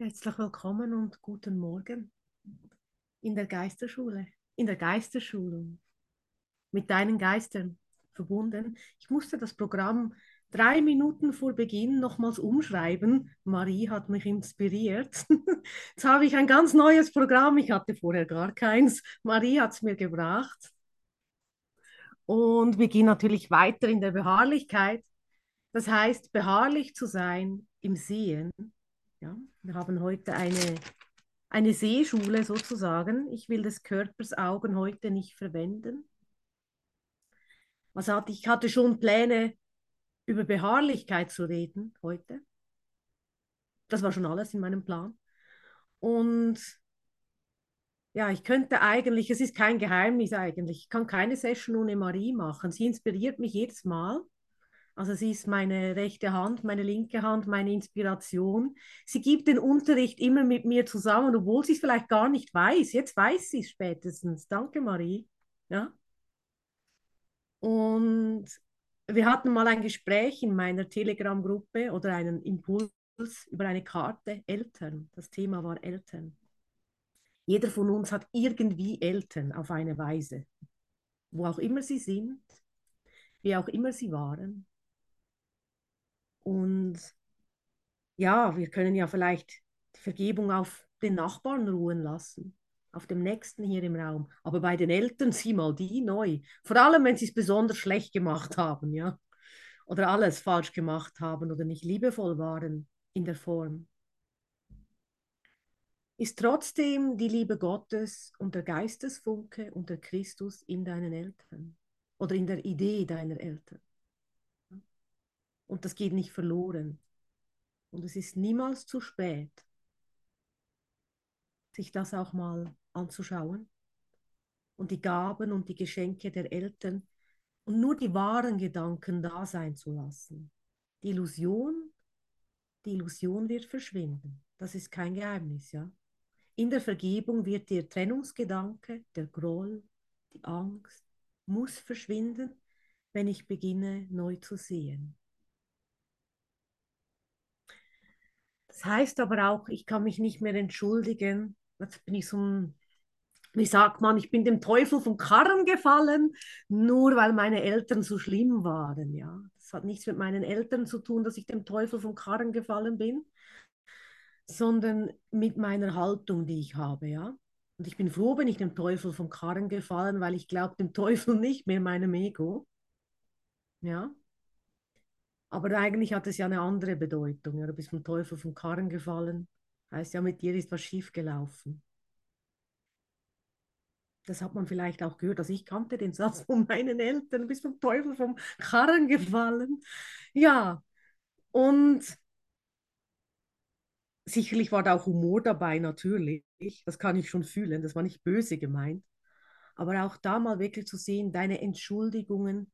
Herzlich willkommen und guten Morgen in der Geisterschule, in der Geisterschulung, mit deinen Geistern verbunden. Ich musste das Programm drei Minuten vor Beginn nochmals umschreiben. Marie hat mich inspiriert. Jetzt habe ich ein ganz neues Programm. Ich hatte vorher gar keins. Marie hat es mir gebracht. Und wir gehen natürlich weiter in der Beharrlichkeit. Das heißt, beharrlich zu sein im Sehen ja, wir haben heute eine, eine Sehschule sozusagen. Ich will des Körpers Augen heute nicht verwenden. Was hatte, ich hatte schon Pläne, über Beharrlichkeit zu reden heute. Das war schon alles in meinem Plan. Und ja, ich könnte eigentlich, es ist kein Geheimnis eigentlich, ich kann keine Session ohne Marie machen. Sie inspiriert mich jedes Mal. Also sie ist meine rechte Hand, meine linke Hand, meine Inspiration. Sie gibt den Unterricht immer mit mir zusammen, obwohl sie es vielleicht gar nicht weiß. Jetzt weiß sie es spätestens. Danke, Marie. Ja. Und wir hatten mal ein Gespräch in meiner Telegram-Gruppe oder einen Impuls über eine Karte Eltern. Das Thema war Eltern. Jeder von uns hat irgendwie Eltern auf eine Weise, wo auch immer sie sind, wie auch immer sie waren. Und ja, wir können ja vielleicht die Vergebung auf den Nachbarn ruhen lassen, auf dem Nächsten hier im Raum. Aber bei den Eltern sieh mal die neu. Vor allem, wenn sie es besonders schlecht gemacht haben, ja. Oder alles falsch gemacht haben oder nicht liebevoll waren in der Form. Ist trotzdem die Liebe Gottes und der Geistesfunke und der Christus in deinen Eltern oder in der Idee deiner Eltern? Und das geht nicht verloren. Und es ist niemals zu spät, sich das auch mal anzuschauen und die Gaben und die Geschenke der Eltern und nur die wahren Gedanken da sein zu lassen. Die Illusion, die Illusion wird verschwinden. Das ist kein Geheimnis, ja. In der Vergebung wird der Trennungsgedanke, der Groll, die Angst, muss verschwinden, wenn ich beginne neu zu sehen. Das heißt aber auch, ich kann mich nicht mehr entschuldigen. Jetzt bin ich so ein, wie sagt man, ich bin dem Teufel vom Karren gefallen, nur weil meine Eltern so schlimm waren. Ja, das hat nichts mit meinen Eltern zu tun, dass ich dem Teufel vom Karren gefallen bin, sondern mit meiner Haltung, die ich habe. Ja, und ich bin froh, bin ich dem Teufel vom Karren gefallen, weil ich glaube dem Teufel nicht mehr meinem Ego. Ja, aber eigentlich hat es ja eine andere Bedeutung. Ja, du bist vom Teufel vom Karren gefallen. Heißt ja, mit dir ist was schief gelaufen. Das hat man vielleicht auch gehört. Also ich kannte den Satz von meinen Eltern, du bist vom Teufel vom Karren gefallen. Ja, und sicherlich war da auch Humor dabei, natürlich. Das kann ich schon fühlen. Das war nicht böse gemeint. Aber auch da mal wirklich zu sehen, deine Entschuldigungen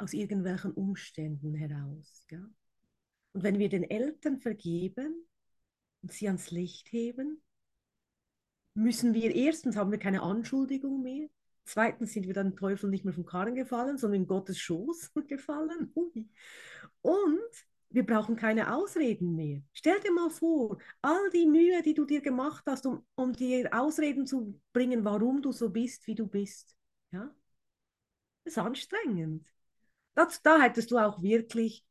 aus irgendwelchen Umständen heraus. Ja? Und wenn wir den Eltern vergeben und sie ans Licht heben, müssen wir erstens haben wir keine Anschuldigung mehr, zweitens sind wir dann Teufel nicht mehr vom Karren gefallen, sondern in Gottes Schoß gefallen. Und wir brauchen keine Ausreden mehr. Stell dir mal vor, all die Mühe, die du dir gemacht hast, um, um dir Ausreden zu bringen, warum du so bist, wie du bist. Ja? Das ist anstrengend. Das, da hättest du auch wirklich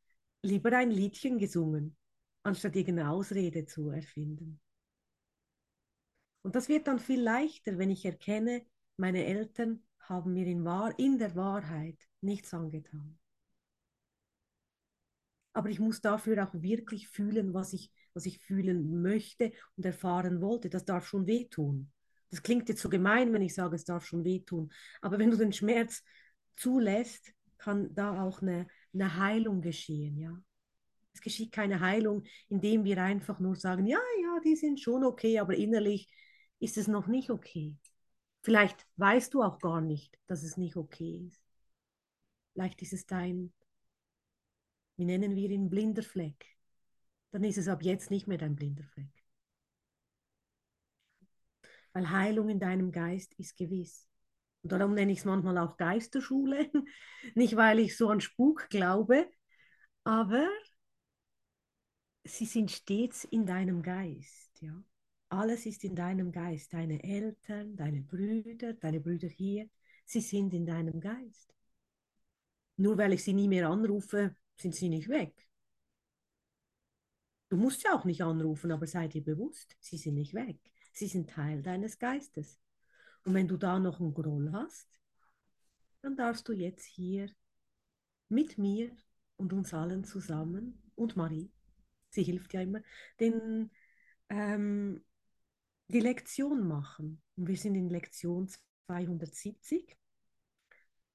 lieber ein Liedchen gesungen, anstatt irgendeine Ausrede zu erfinden. Und das wird dann viel leichter, wenn ich erkenne, meine Eltern haben mir in, Wahr in der Wahrheit nichts angetan. Aber ich muss dafür auch wirklich fühlen, was ich, was ich fühlen möchte und erfahren wollte. Das darf schon wehtun. Das klingt jetzt so gemein, wenn ich sage, es darf schon wehtun. Aber wenn du den Schmerz zulässt, kann da auch eine, eine Heilung geschehen, ja. Es geschieht keine Heilung, indem wir einfach nur sagen, ja, ja, die sind schon okay, aber innerlich ist es noch nicht okay. Vielleicht weißt du auch gar nicht, dass es nicht okay ist. Vielleicht ist es dein, wie nennen wir ihn, blinder Fleck. Dann ist es ab jetzt nicht mehr dein blinder Fleck. Weil Heilung in deinem Geist ist gewiss. Darum nenne ich es manchmal auch Geisterschule. Nicht, weil ich so an Spuk glaube, aber sie sind stets in deinem Geist, ja. Alles ist in deinem Geist. Deine Eltern, deine Brüder, deine Brüder hier, sie sind in deinem Geist. Nur weil ich sie nie mehr anrufe, sind sie nicht weg. Du musst sie auch nicht anrufen, aber sei dir bewusst, sie sind nicht weg. Sie sind Teil deines Geistes. Und wenn du da noch einen Groll hast, dann darfst du jetzt hier mit mir und uns allen zusammen und Marie, sie hilft ja immer, den, ähm, die Lektion machen. Und wir sind in Lektion 270.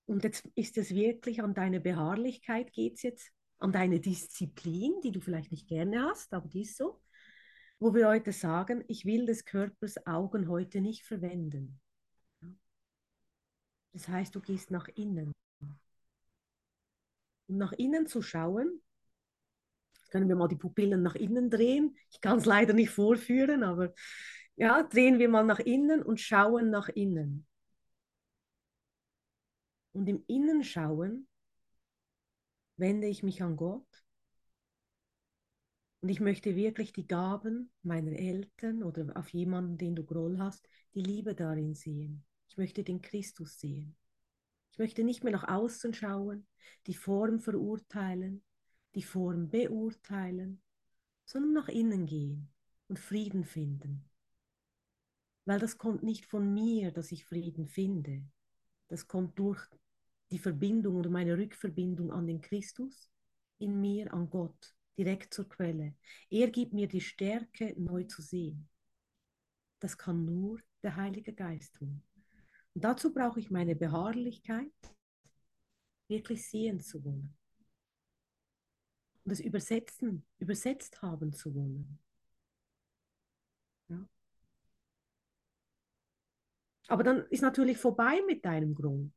Und jetzt ist es wirklich an deine Beharrlichkeit geht es jetzt, an deine Disziplin, die du vielleicht nicht gerne hast, aber die ist so, wo wir heute sagen, ich will des Körpers Augen heute nicht verwenden. Das heißt, du gehst nach innen. Um nach innen zu schauen, können wir mal die Pupillen nach innen drehen. Ich kann es leider nicht vorführen, aber ja, drehen wir mal nach innen und schauen nach innen. Und im Innenschauen wende ich mich an Gott und ich möchte wirklich die Gaben meiner Eltern oder auf jemanden, den du Groll hast, die Liebe darin sehen. Ich möchte den Christus sehen. Ich möchte nicht mehr nach außen schauen, die Form verurteilen, die Form beurteilen, sondern nach innen gehen und Frieden finden. Weil das kommt nicht von mir, dass ich Frieden finde. Das kommt durch die Verbindung oder meine Rückverbindung an den Christus, in mir, an Gott, direkt zur Quelle. Er gibt mir die Stärke, neu zu sehen. Das kann nur der Heilige Geist tun. Und dazu brauche ich meine Beharrlichkeit, wirklich sehen zu wollen. Und das Übersetzen, übersetzt haben zu wollen. Ja. Aber dann ist natürlich vorbei mit deinem Groll.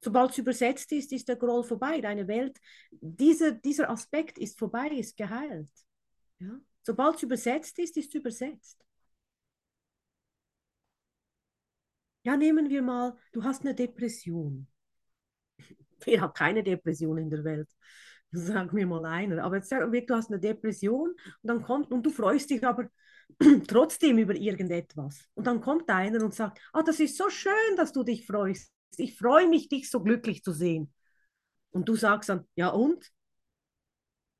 Sobald es übersetzt ist, ist der Groll vorbei. Deine Welt, dieser, dieser Aspekt ist vorbei, ist geheilt. Ja? Sobald es übersetzt ist, ist es übersetzt. Ja, nehmen wir mal, du hast eine Depression. Wer hat keine Depression in der Welt? Sag mir mal einer. Aber jetzt sag du hast eine Depression und dann kommt, und du freust dich aber trotzdem über irgendetwas. Und dann kommt einer und sagt, ah, das ist so schön, dass du dich freust. Ich freue mich, dich so glücklich zu sehen. Und du sagst dann, ja und?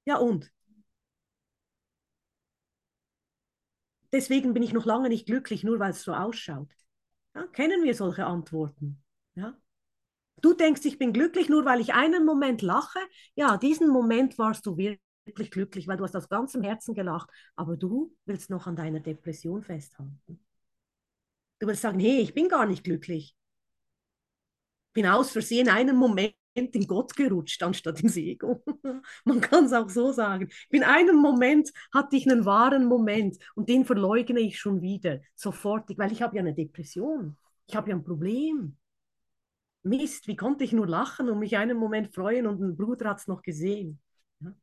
Ja und? Deswegen bin ich noch lange nicht glücklich, nur weil es so ausschaut. Ja, kennen wir solche Antworten? Ja? Du denkst, ich bin glücklich, nur weil ich einen Moment lache. Ja, diesen Moment warst du wirklich glücklich, weil du hast aus ganzem Herzen gelacht. Aber du willst noch an deiner Depression festhalten. Du willst sagen, hey, ich bin gar nicht glücklich. Bin aus Versehen einen Moment in Gott gerutscht, anstatt ins Ego. Man kann es auch so sagen. In einem Moment hatte ich einen wahren Moment und den verleugne ich schon wieder, sofort, weil ich habe ja eine Depression. Ich habe ja ein Problem. Mist, wie konnte ich nur lachen und mich einen Moment freuen und ein Bruder hat es noch gesehen. Ja?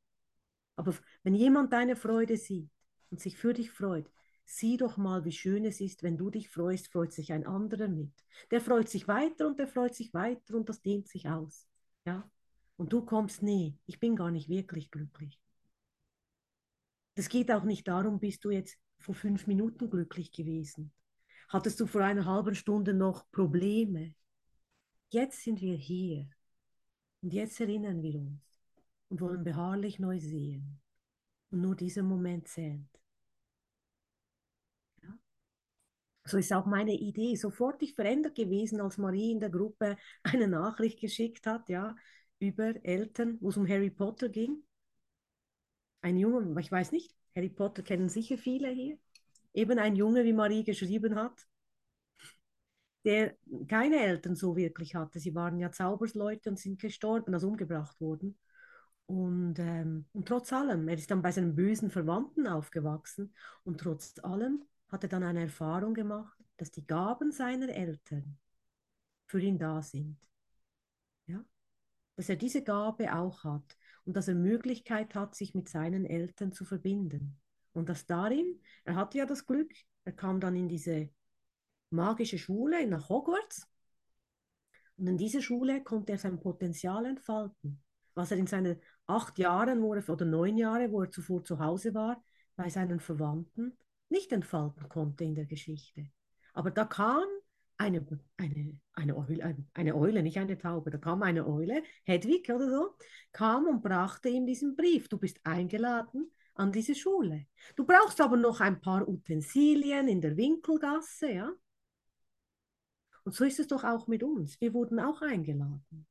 Aber wenn jemand deine Freude sieht und sich für dich freut, sieh doch mal, wie schön es ist, wenn du dich freust, freut sich ein anderer mit. Der freut sich weiter und der freut sich weiter und das dehnt sich aus. Ja? Und du kommst, nee, ich bin gar nicht wirklich glücklich. Es geht auch nicht darum, bist du jetzt vor fünf Minuten glücklich gewesen. Hattest du vor einer halben Stunde noch Probleme? Jetzt sind wir hier. Und jetzt erinnern wir uns und wollen beharrlich neu sehen. Und nur dieser Moment zählt. So ist auch meine Idee sofort verändert gewesen, als Marie in der Gruppe eine Nachricht geschickt hat, ja, über Eltern, wo es um Harry Potter ging. Ein Junge, ich weiß nicht, Harry Potter kennen sicher viele hier. Eben ein Junge, wie Marie geschrieben hat, der keine Eltern so wirklich hatte. Sie waren ja Zaubersleute und sind gestorben, also umgebracht worden. Und, ähm, und trotz allem, er ist dann bei seinen bösen Verwandten aufgewachsen und trotz allem hat er dann eine Erfahrung gemacht, dass die Gaben seiner Eltern für ihn da sind. Ja? Dass er diese Gabe auch hat und dass er Möglichkeit hat, sich mit seinen Eltern zu verbinden. Und dass darin, er hatte ja das Glück, er kam dann in diese magische Schule nach Hogwarts und in dieser Schule konnte er sein Potenzial entfalten. was er in seinen acht Jahren wo er, oder neun Jahren, wo er zuvor zu Hause war, bei seinen Verwandten, nicht entfalten konnte in der Geschichte. Aber da kam eine, eine, eine, Eule, eine Eule, nicht eine Taube, da kam eine Eule, Hedwig oder so, kam und brachte ihm diesen Brief. Du bist eingeladen an diese Schule. Du brauchst aber noch ein paar Utensilien in der Winkelgasse, ja? Und so ist es doch auch mit uns. Wir wurden auch eingeladen.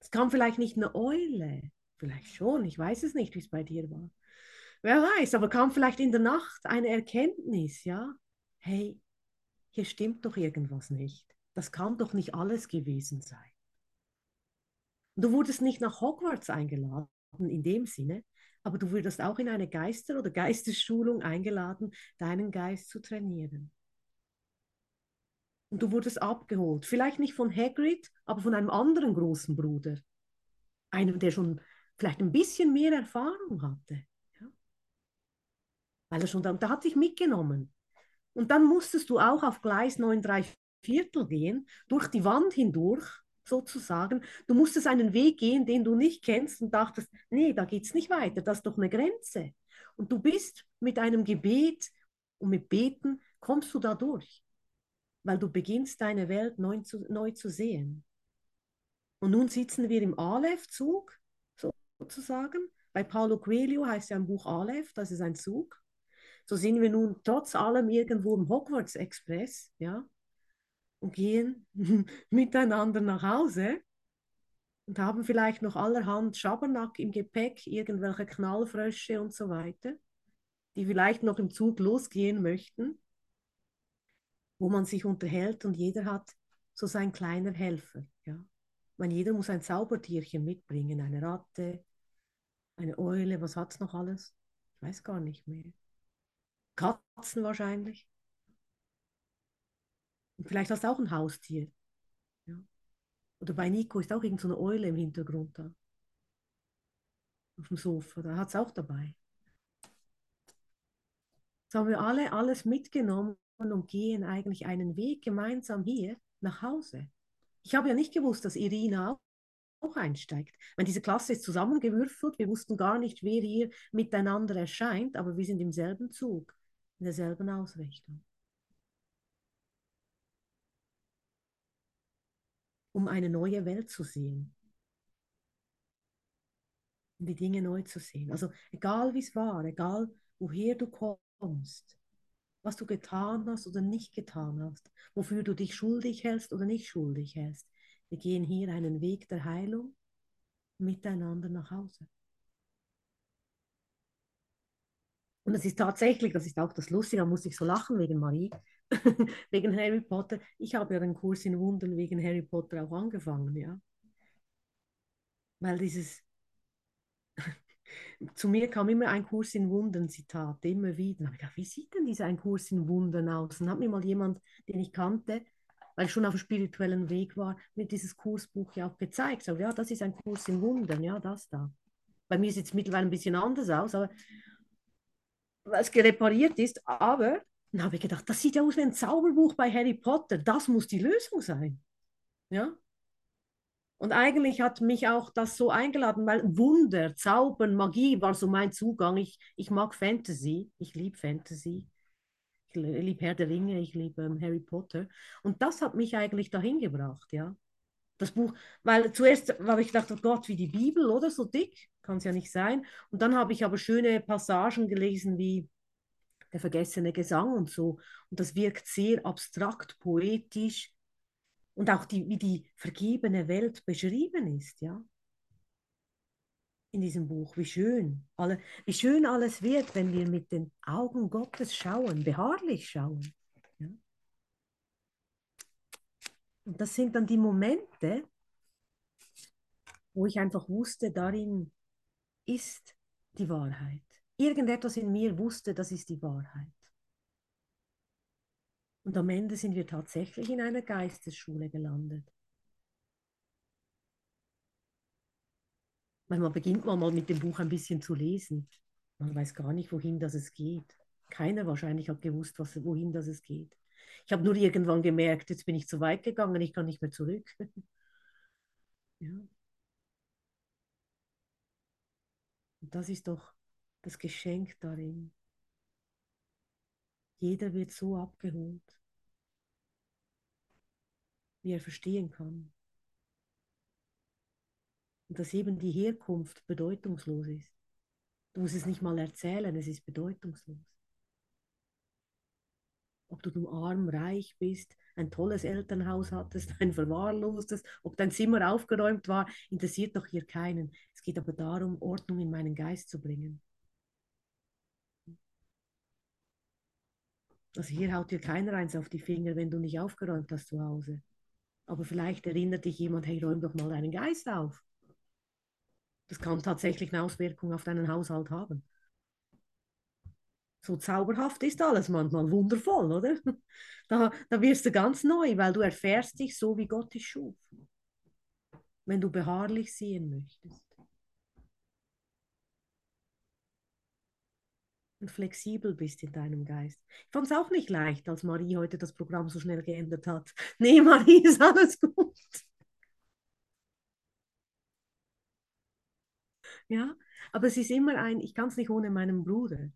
Es kam vielleicht nicht eine Eule, vielleicht schon, ich weiß es nicht, wie es bei dir war. Wer weiß, aber kam vielleicht in der Nacht eine Erkenntnis, ja? Hey, hier stimmt doch irgendwas nicht. Das kann doch nicht alles gewesen sein. Du wurdest nicht nach Hogwarts eingeladen in dem Sinne, aber du wurdest auch in eine Geister- oder Geistesschulung eingeladen, deinen Geist zu trainieren. Und du wurdest abgeholt. Vielleicht nicht von Hagrid, aber von einem anderen großen Bruder. Einem, der schon vielleicht ein bisschen mehr Erfahrung hatte. Weil er schon da, da hat dich mitgenommen. Und dann musstest du auch auf Gleis 9 3 Viertel gehen, durch die Wand hindurch sozusagen. Du musstest einen Weg gehen, den du nicht kennst und dachtest, nee, da geht es nicht weiter, das ist doch eine Grenze. Und du bist mit einem Gebet und mit Beten, kommst du da durch, weil du beginnst deine Welt neu zu, neu zu sehen. Und nun sitzen wir im Aleph-Zug, sozusagen. Bei Paulo Coelho heißt ja ein Buch Aleph, das ist ein Zug. So sind wir nun trotz allem irgendwo im Hogwarts Express, ja, und gehen miteinander nach Hause und haben vielleicht noch allerhand Schabernack im Gepäck, irgendwelche Knallfrösche und so weiter, die vielleicht noch im Zug losgehen möchten, wo man sich unterhält und jeder hat so sein kleiner Helfer, ja. Man, jeder muss ein Zaubertierchen mitbringen, eine Ratte, eine Eule, was hat es noch alles? Ich weiß gar nicht mehr. Katzen wahrscheinlich. Und vielleicht hast du auch ein Haustier. Ja. Oder bei Nico ist auch irgend so Eule im Hintergrund da. Auf dem Sofa, da hat es auch dabei. Jetzt haben wir alle alles mitgenommen und gehen eigentlich einen Weg gemeinsam hier nach Hause. Ich habe ja nicht gewusst, dass Irina auch auch einsteigt. Wenn diese Klasse ist zusammengewürfelt, wir wussten gar nicht, wer hier miteinander erscheint, aber wir sind im selben Zug in derselben Ausrichtung. Um eine neue Welt zu sehen. Um die Dinge neu zu sehen. Also egal wie es war, egal woher du kommst, was du getan hast oder nicht getan hast, wofür du dich schuldig hältst oder nicht schuldig hältst. Wir gehen hier einen Weg der Heilung miteinander nach Hause. Und es ist tatsächlich, das ist auch das Lustige, da muss ich so lachen wegen Marie, wegen Harry Potter. Ich habe ja den Kurs in Wundern wegen Harry Potter auch angefangen, ja. Weil dieses, zu mir kam immer ein Kurs in Wundern, Zitat, immer wieder. Da ich gedacht, wie sieht denn dieser ein Kurs in Wundern aus? Und hat mir mal jemand, den ich kannte, weil ich schon auf dem spirituellen Weg war, mir dieses Kursbuch ja auch gezeigt. So, ja, das ist ein Kurs in Wundern, ja, das da. Bei mir sieht es mittlerweile ein bisschen anders aus, aber was repariert ist, aber dann habe ich gedacht, das sieht ja aus wie ein Zauberbuch bei Harry Potter, das muss die Lösung sein. Ja? Und eigentlich hat mich auch das so eingeladen, weil Wunder, Zaubern, Magie war so mein Zugang. Ich, ich mag Fantasy, ich liebe Fantasy. Ich liebe Herr der Ringe, ich liebe ähm, Harry Potter. Und das hat mich eigentlich dahin gebracht, ja. Das Buch, weil zuerst habe ich gedacht, oh Gott, wie die Bibel, oder? So dick, kann es ja nicht sein. Und dann habe ich aber schöne Passagen gelesen wie der vergessene Gesang und so. Und das wirkt sehr abstrakt, poetisch und auch die, wie die vergebene Welt beschrieben ist, ja. In diesem Buch, wie schön, alle, wie schön alles wird, wenn wir mit den Augen Gottes schauen, beharrlich schauen. Ja? Und das sind dann die Momente, wo ich einfach wusste, darin ist die Wahrheit. Irgendetwas in mir wusste, das ist die Wahrheit. Und am Ende sind wir tatsächlich in einer Geistesschule gelandet. Weil man beginnt man mal mit dem Buch ein bisschen zu lesen. Man weiß gar nicht, wohin das es geht. Keiner wahrscheinlich hat gewusst, was, wohin das es geht. Ich habe nur irgendwann gemerkt, jetzt bin ich zu weit gegangen, ich kann nicht mehr zurück. ja. Und das ist doch das Geschenk darin. Jeder wird so abgeholt, wie er verstehen kann. Und dass eben die Herkunft bedeutungslos ist. Du musst es nicht mal erzählen, es ist bedeutungslos. Ob du arm, reich bist, ein tolles Elternhaus hattest, ein verwahrlostes, ob dein Zimmer aufgeräumt war, interessiert doch hier keinen. Es geht aber darum, Ordnung in meinen Geist zu bringen. Also hier haut dir keiner eins auf die Finger, wenn du nicht aufgeräumt hast zu Hause. Aber vielleicht erinnert dich jemand, hey, räum doch mal deinen Geist auf. Das kann tatsächlich eine Auswirkung auf deinen Haushalt haben. So zauberhaft ist alles manchmal, wundervoll, oder? Da, da wirst du ganz neu, weil du erfährst dich so, wie Gott dich schuf. Wenn du beharrlich sehen möchtest. Und flexibel bist in deinem Geist. Ich fand es auch nicht leicht, als Marie heute das Programm so schnell geändert hat. Nee, Marie, ist alles gut. Ja, aber es ist immer ein, ich kann es nicht ohne meinen Bruder.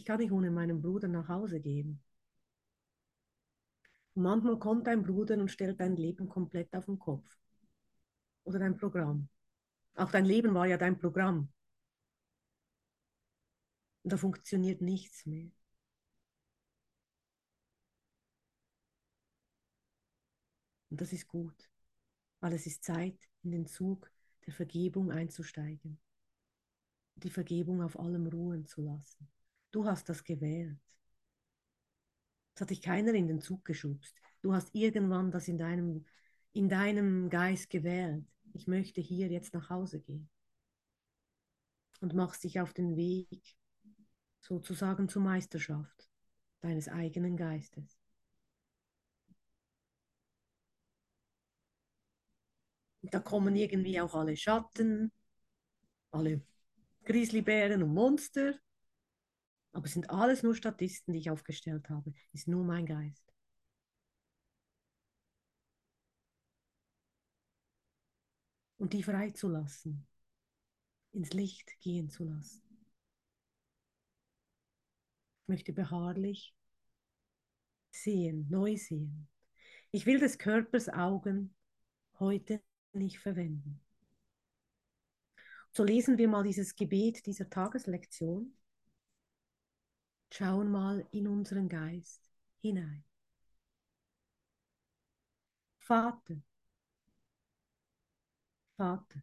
Ich kann nicht ohne meinen Bruder nach Hause gehen. Und manchmal kommt ein Bruder und stellt dein Leben komplett auf den Kopf. Oder dein Programm. Auch dein Leben war ja dein Programm. Und da funktioniert nichts mehr. Und das ist gut, weil es ist Zeit, in den Zug der Vergebung einzusteigen. Die Vergebung auf allem ruhen zu lassen. Du hast das gewählt. Es hat dich keiner in den Zug geschubst. Du hast irgendwann das in deinem, in deinem Geist gewählt. Ich möchte hier jetzt nach Hause gehen. Und machst dich auf den Weg sozusagen zur Meisterschaft deines eigenen Geistes. Und da kommen irgendwie auch alle Schatten, alle Grizzlybären und Monster. Aber es sind alles nur Statisten, die ich aufgestellt habe. Ist nur mein Geist. Und die freizulassen, ins Licht gehen zu lassen. Ich möchte beharrlich sehen, neu sehen. Ich will des Körpers Augen heute nicht verwenden. So lesen wir mal dieses Gebet dieser Tageslektion. Schauen mal in unseren Geist hinein. Vater, Vater,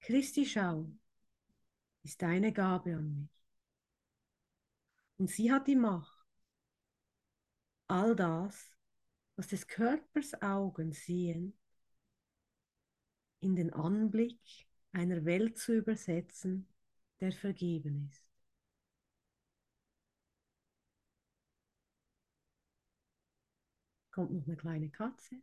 Christi Schau ist deine Gabe an mich. Und sie hat die Macht, all das, was des Körpers Augen sehen, in den Anblick einer Welt zu übersetzen, der vergeben ist. Kommt noch eine kleine Katze.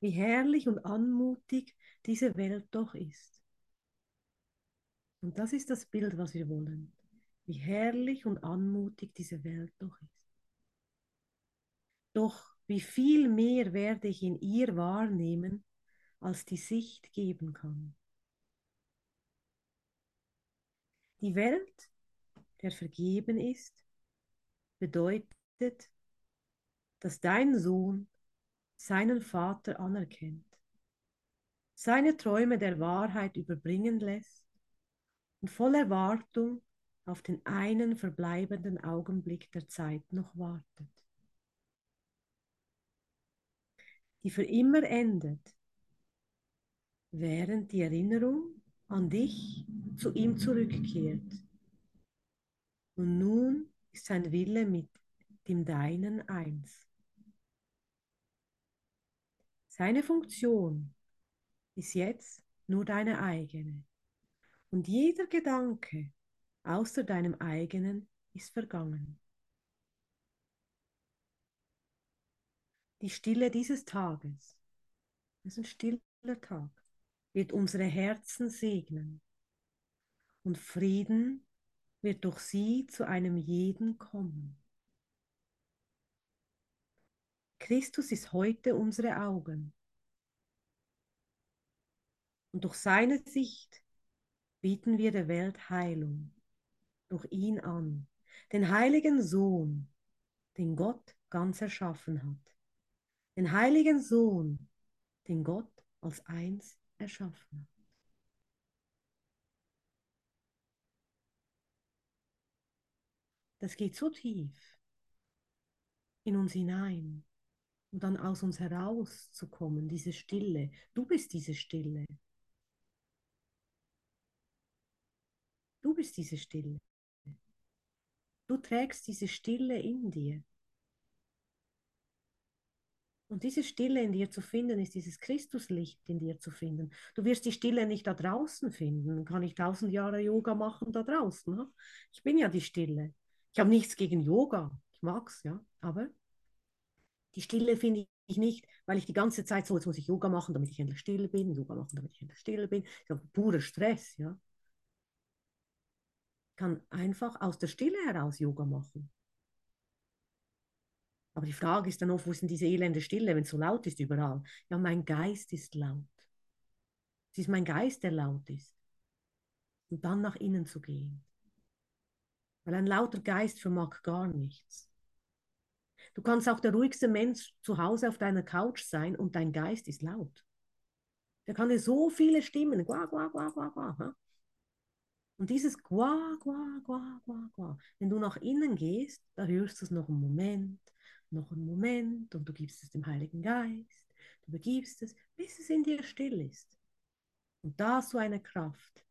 Wie herrlich und anmutig diese Welt doch ist. Und das ist das Bild, was wir wollen wie herrlich und anmutig diese Welt doch ist. Doch wie viel mehr werde ich in ihr wahrnehmen, als die Sicht geben kann. Die Welt, der vergeben ist, bedeutet, dass dein Sohn seinen Vater anerkennt, seine Träume der Wahrheit überbringen lässt und voll Erwartung auf den einen verbleibenden Augenblick der Zeit noch wartet, die für immer endet, während die Erinnerung an dich zu ihm zurückkehrt. Und nun ist sein Wille mit dem Deinen eins. Seine Funktion ist jetzt nur deine eigene. Und jeder Gedanke, außer deinem eigenen ist vergangen. Die Stille dieses Tages, das ist ein stiller Tag, wird unsere Herzen segnen und Frieden wird durch sie zu einem jeden kommen. Christus ist heute unsere Augen. Und durch seine Sicht bieten wir der Welt Heilung. Durch ihn an. Den heiligen Sohn, den Gott ganz erschaffen hat. Den heiligen Sohn, den Gott als eins erschaffen hat. Das geht so tief in uns hinein und dann aus uns herauszukommen, diese Stille. Du bist diese Stille. Du bist diese Stille. Du trägst diese Stille in dir. Und diese Stille in dir zu finden, ist dieses Christuslicht in dir zu finden. Du wirst die Stille nicht da draußen finden. Kann ich tausend Jahre Yoga machen da draußen? Ich bin ja die Stille. Ich habe nichts gegen Yoga. Ich mag es, ja. Aber die Stille finde ich nicht, weil ich die ganze Zeit so, jetzt muss ich Yoga machen, damit ich endlich still bin, Yoga machen, damit ich endlich still bin. Ich habe purer Stress, ja kann einfach aus der Stille heraus Yoga machen. Aber die Frage ist dann oft, wo ist denn diese elende Stille, wenn es so laut ist überall? Ja, mein Geist ist laut. Es ist mein Geist, der laut ist. Und dann nach innen zu gehen. Weil ein lauter Geist vermag gar nichts. Du kannst auch der ruhigste Mensch zu Hause auf deiner Couch sein und dein Geist ist laut. Der kann dir so viele Stimmen, guah, guah, guah, guah, guah, und dieses Qua, Qua, Qua, Qua, Qua, wenn du nach innen gehst, da hörst du es noch einen Moment, noch einen Moment und du gibst es dem Heiligen Geist, du begibst es, bis es in dir still ist. Und da du eine Kraft.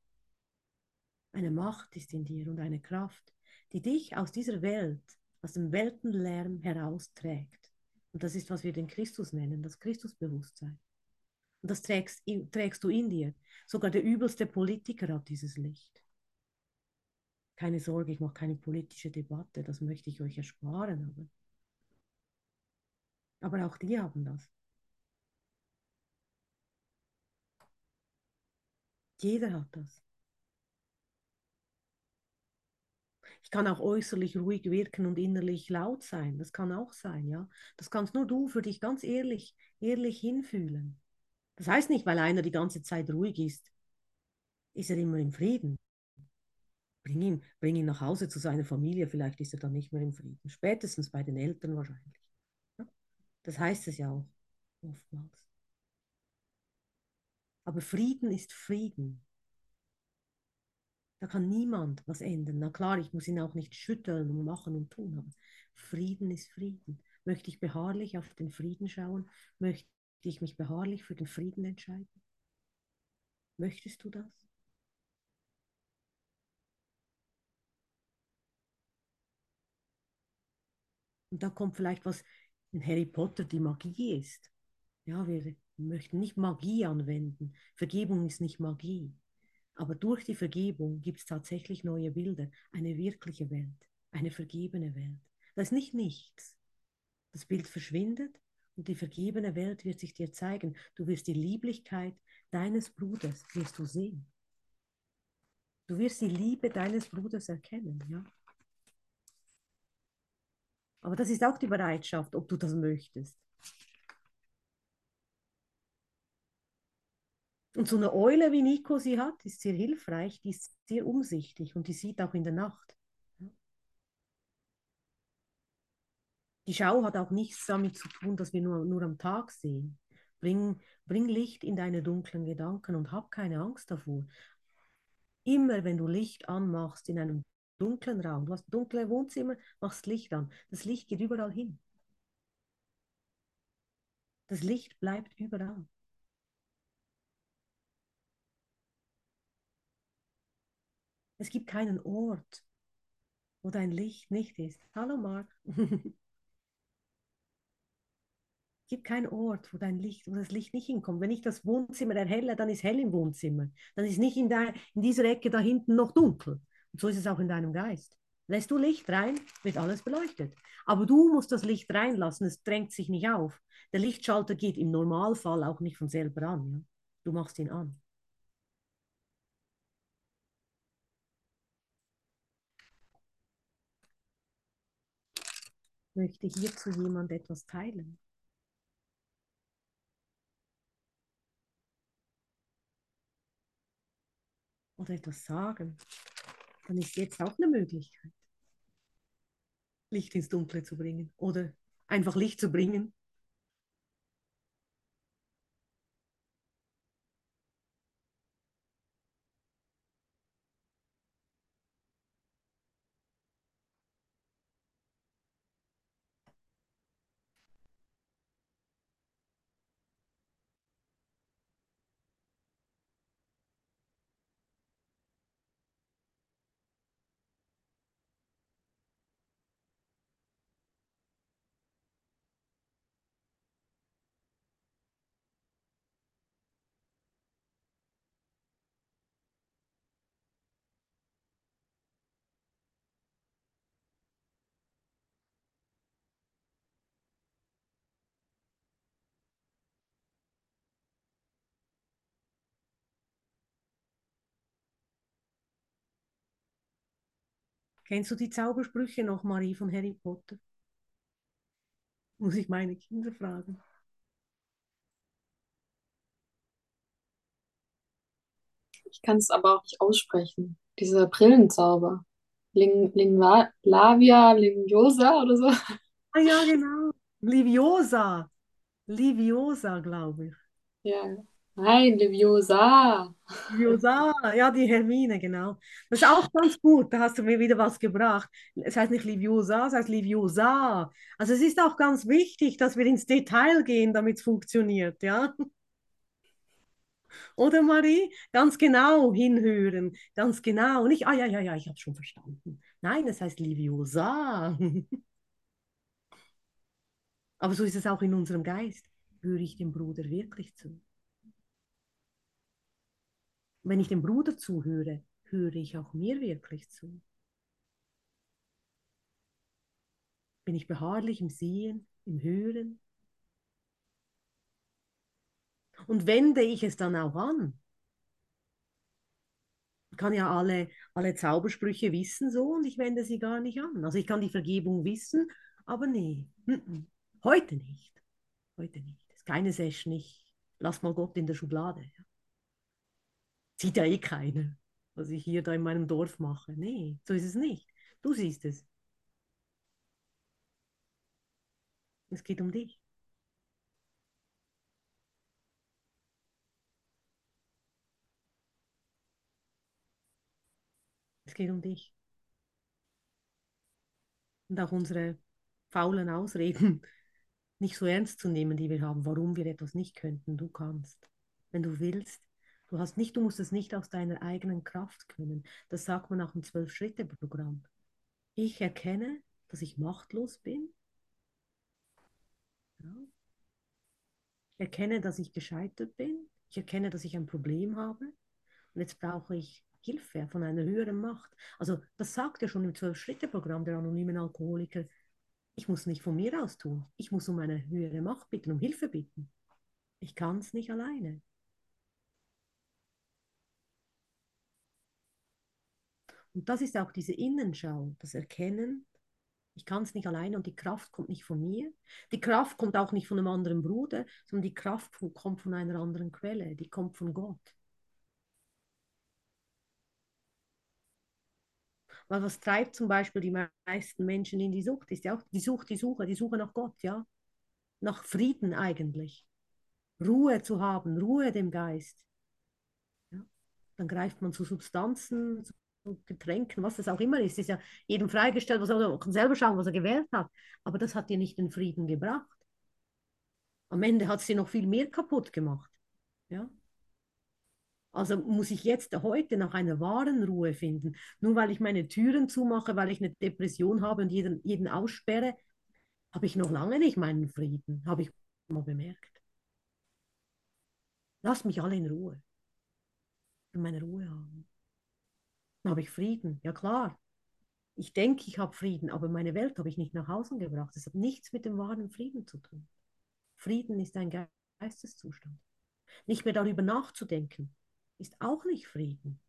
Eine Macht ist in dir und eine Kraft, die dich aus dieser Welt, aus dem Weltenlärm herausträgt. Und das ist, was wir den Christus nennen, das Christusbewusstsein. Und das trägst, trägst du in dir. Sogar der übelste Politiker hat dieses Licht keine Sorge, ich mache keine politische Debatte, das möchte ich euch ersparen. Aber, aber auch die haben das. Jeder hat das. Ich kann auch äußerlich ruhig wirken und innerlich laut sein. Das kann auch sein, ja. Das kannst nur du für dich ganz ehrlich, ehrlich hinfühlen. Das heißt nicht, weil einer die ganze Zeit ruhig ist, ist er immer im Frieden. Bring ihn, bring ihn nach Hause zu seiner Familie, vielleicht ist er dann nicht mehr im Frieden. Spätestens bei den Eltern wahrscheinlich. Ja? Das heißt es ja auch oftmals. Aber Frieden ist Frieden. Da kann niemand was ändern. Na klar, ich muss ihn auch nicht schütteln und machen und tun, aber Frieden ist Frieden. Möchte ich beharrlich auf den Frieden schauen? Möchte ich mich beharrlich für den Frieden entscheiden? Möchtest du das? Und da kommt vielleicht was in Harry Potter, die Magie ist. Ja, wir möchten nicht Magie anwenden. Vergebung ist nicht Magie. Aber durch die Vergebung gibt es tatsächlich neue Bilder, eine wirkliche Welt, eine vergebene Welt. Das ist nicht nichts. Das Bild verschwindet und die vergebene Welt wird sich dir zeigen. Du wirst die Lieblichkeit deines Bruders wirst du sehen. Du wirst die Liebe deines Bruders erkennen, ja. Aber das ist auch die Bereitschaft, ob du das möchtest. Und so eine Eule, wie Nico sie hat, ist sehr hilfreich, die ist sehr umsichtig und die sieht auch in der Nacht. Die Schau hat auch nichts damit zu tun, dass wir nur, nur am Tag sehen. Bring, bring Licht in deine dunklen Gedanken und hab keine Angst davor. Immer wenn du Licht anmachst in einem dunklen Raum, du hast dunkle Wohnzimmer, machst Licht an. Das Licht geht überall hin. Das Licht bleibt überall. Es gibt keinen Ort, wo dein Licht nicht ist. Hallo Mark. Es gibt keinen Ort, wo dein Licht, wo das Licht nicht hinkommt. Wenn ich das Wohnzimmer erhelle, dann ist hell im Wohnzimmer. Dann ist nicht in, der, in dieser Ecke da hinten noch dunkel. Und so ist es auch in deinem Geist. Lässt du Licht rein, wird alles beleuchtet. Aber du musst das Licht reinlassen, es drängt sich nicht auf. Der Lichtschalter geht im Normalfall auch nicht von selber an. Ja? Du machst ihn an. möchte hierzu jemand etwas teilen? Oder etwas sagen? Dann ist jetzt auch eine Möglichkeit, Licht ins Dunkle zu bringen oder einfach Licht zu bringen. Kennst du die Zaubersprüche noch, Marie von Harry Potter? Muss ich meine Kinder fragen. Ich kann es aber auch nicht aussprechen. Dieser Brillenzauber. Ling, Lingva, Lavia Liviosa oder so. Ah ja, genau. Liviosa. Liviosa, glaube ich. Ja. Nein, Liviosa. Liviosa, ja, die Hermine, genau. Das ist auch ganz gut, da hast du mir wieder was gebracht. Es heißt nicht Liviosa, es heißt Liviosa. Also es ist auch ganz wichtig, dass wir ins Detail gehen, damit es funktioniert, ja. Oder Marie? Ganz genau hinhören, ganz genau. Nicht, ah ja, ja, ja, ich habe schon verstanden. Nein, es heißt Liviosa. Aber so ist es auch in unserem Geist. Höre ich dem Bruder wirklich zu? Wenn ich dem Bruder zuhöre, höre ich auch mir wirklich zu. Bin ich beharrlich im Sehen, im Hören? Und wende ich es dann auch an? Ich kann ja alle, alle Zaubersprüche wissen so und ich wende sie gar nicht an. Also ich kann die Vergebung wissen, aber nee, heute nicht. Heute nicht. Das ist keine Session, ich lass mal Gott in der Schublade. Ja. Sieht ja eh keiner, was ich hier da in meinem Dorf mache. Nee, so ist es nicht. Du siehst es. Es geht um dich. Es geht um dich. Und auch unsere faulen Ausreden nicht so ernst zu nehmen, die wir haben, warum wir etwas nicht könnten. Du kannst, wenn du willst. Du hast nicht, du musst es nicht aus deiner eigenen Kraft können. Das sagt man auch im Zwölf-Schritte-Programm. Ich erkenne, dass ich machtlos bin. Ja. Ich erkenne, dass ich gescheitert bin. Ich erkenne, dass ich ein Problem habe. Und jetzt brauche ich Hilfe von einer höheren Macht. Also das sagt ja schon im Zwölf-Schritte-Programm der anonymen Alkoholiker. Ich muss nicht von mir aus tun. Ich muss um eine höhere Macht bitten, um Hilfe bitten. Ich kann es nicht alleine. Und das ist auch diese Innenschau, das Erkennen, ich kann es nicht alleine und die Kraft kommt nicht von mir. Die Kraft kommt auch nicht von einem anderen Bruder, sondern die Kraft kommt von einer anderen Quelle, die kommt von Gott. Weil was treibt zum Beispiel die meisten Menschen in die Sucht? Ist ja auch die Sucht, die Suche, die Suche nach Gott, ja. Nach Frieden eigentlich. Ruhe zu haben, Ruhe dem Geist. Ja? Dann greift man zu Substanzen, zu Getränken, was das auch immer ist. Ist ja jedem freigestellt, was er kann selber schauen, was er gewählt hat. Aber das hat dir nicht den Frieden gebracht. Am Ende hat es dir noch viel mehr kaputt gemacht. Ja? Also muss ich jetzt heute nach einer wahren Ruhe finden. Nur weil ich meine Türen zumache, weil ich eine Depression habe und jeden, jeden aussperre, habe ich noch lange nicht meinen Frieden, habe ich mal bemerkt. Lass mich alle in Ruhe. Ich will meine Ruhe haben. Dann habe ich Frieden. Ja klar. Ich denke, ich habe Frieden, aber meine Welt habe ich nicht nach Hause gebracht. Das hat nichts mit dem wahren Frieden zu tun. Frieden ist ein Geisteszustand. Nicht mehr darüber nachzudenken, ist auch nicht Frieden.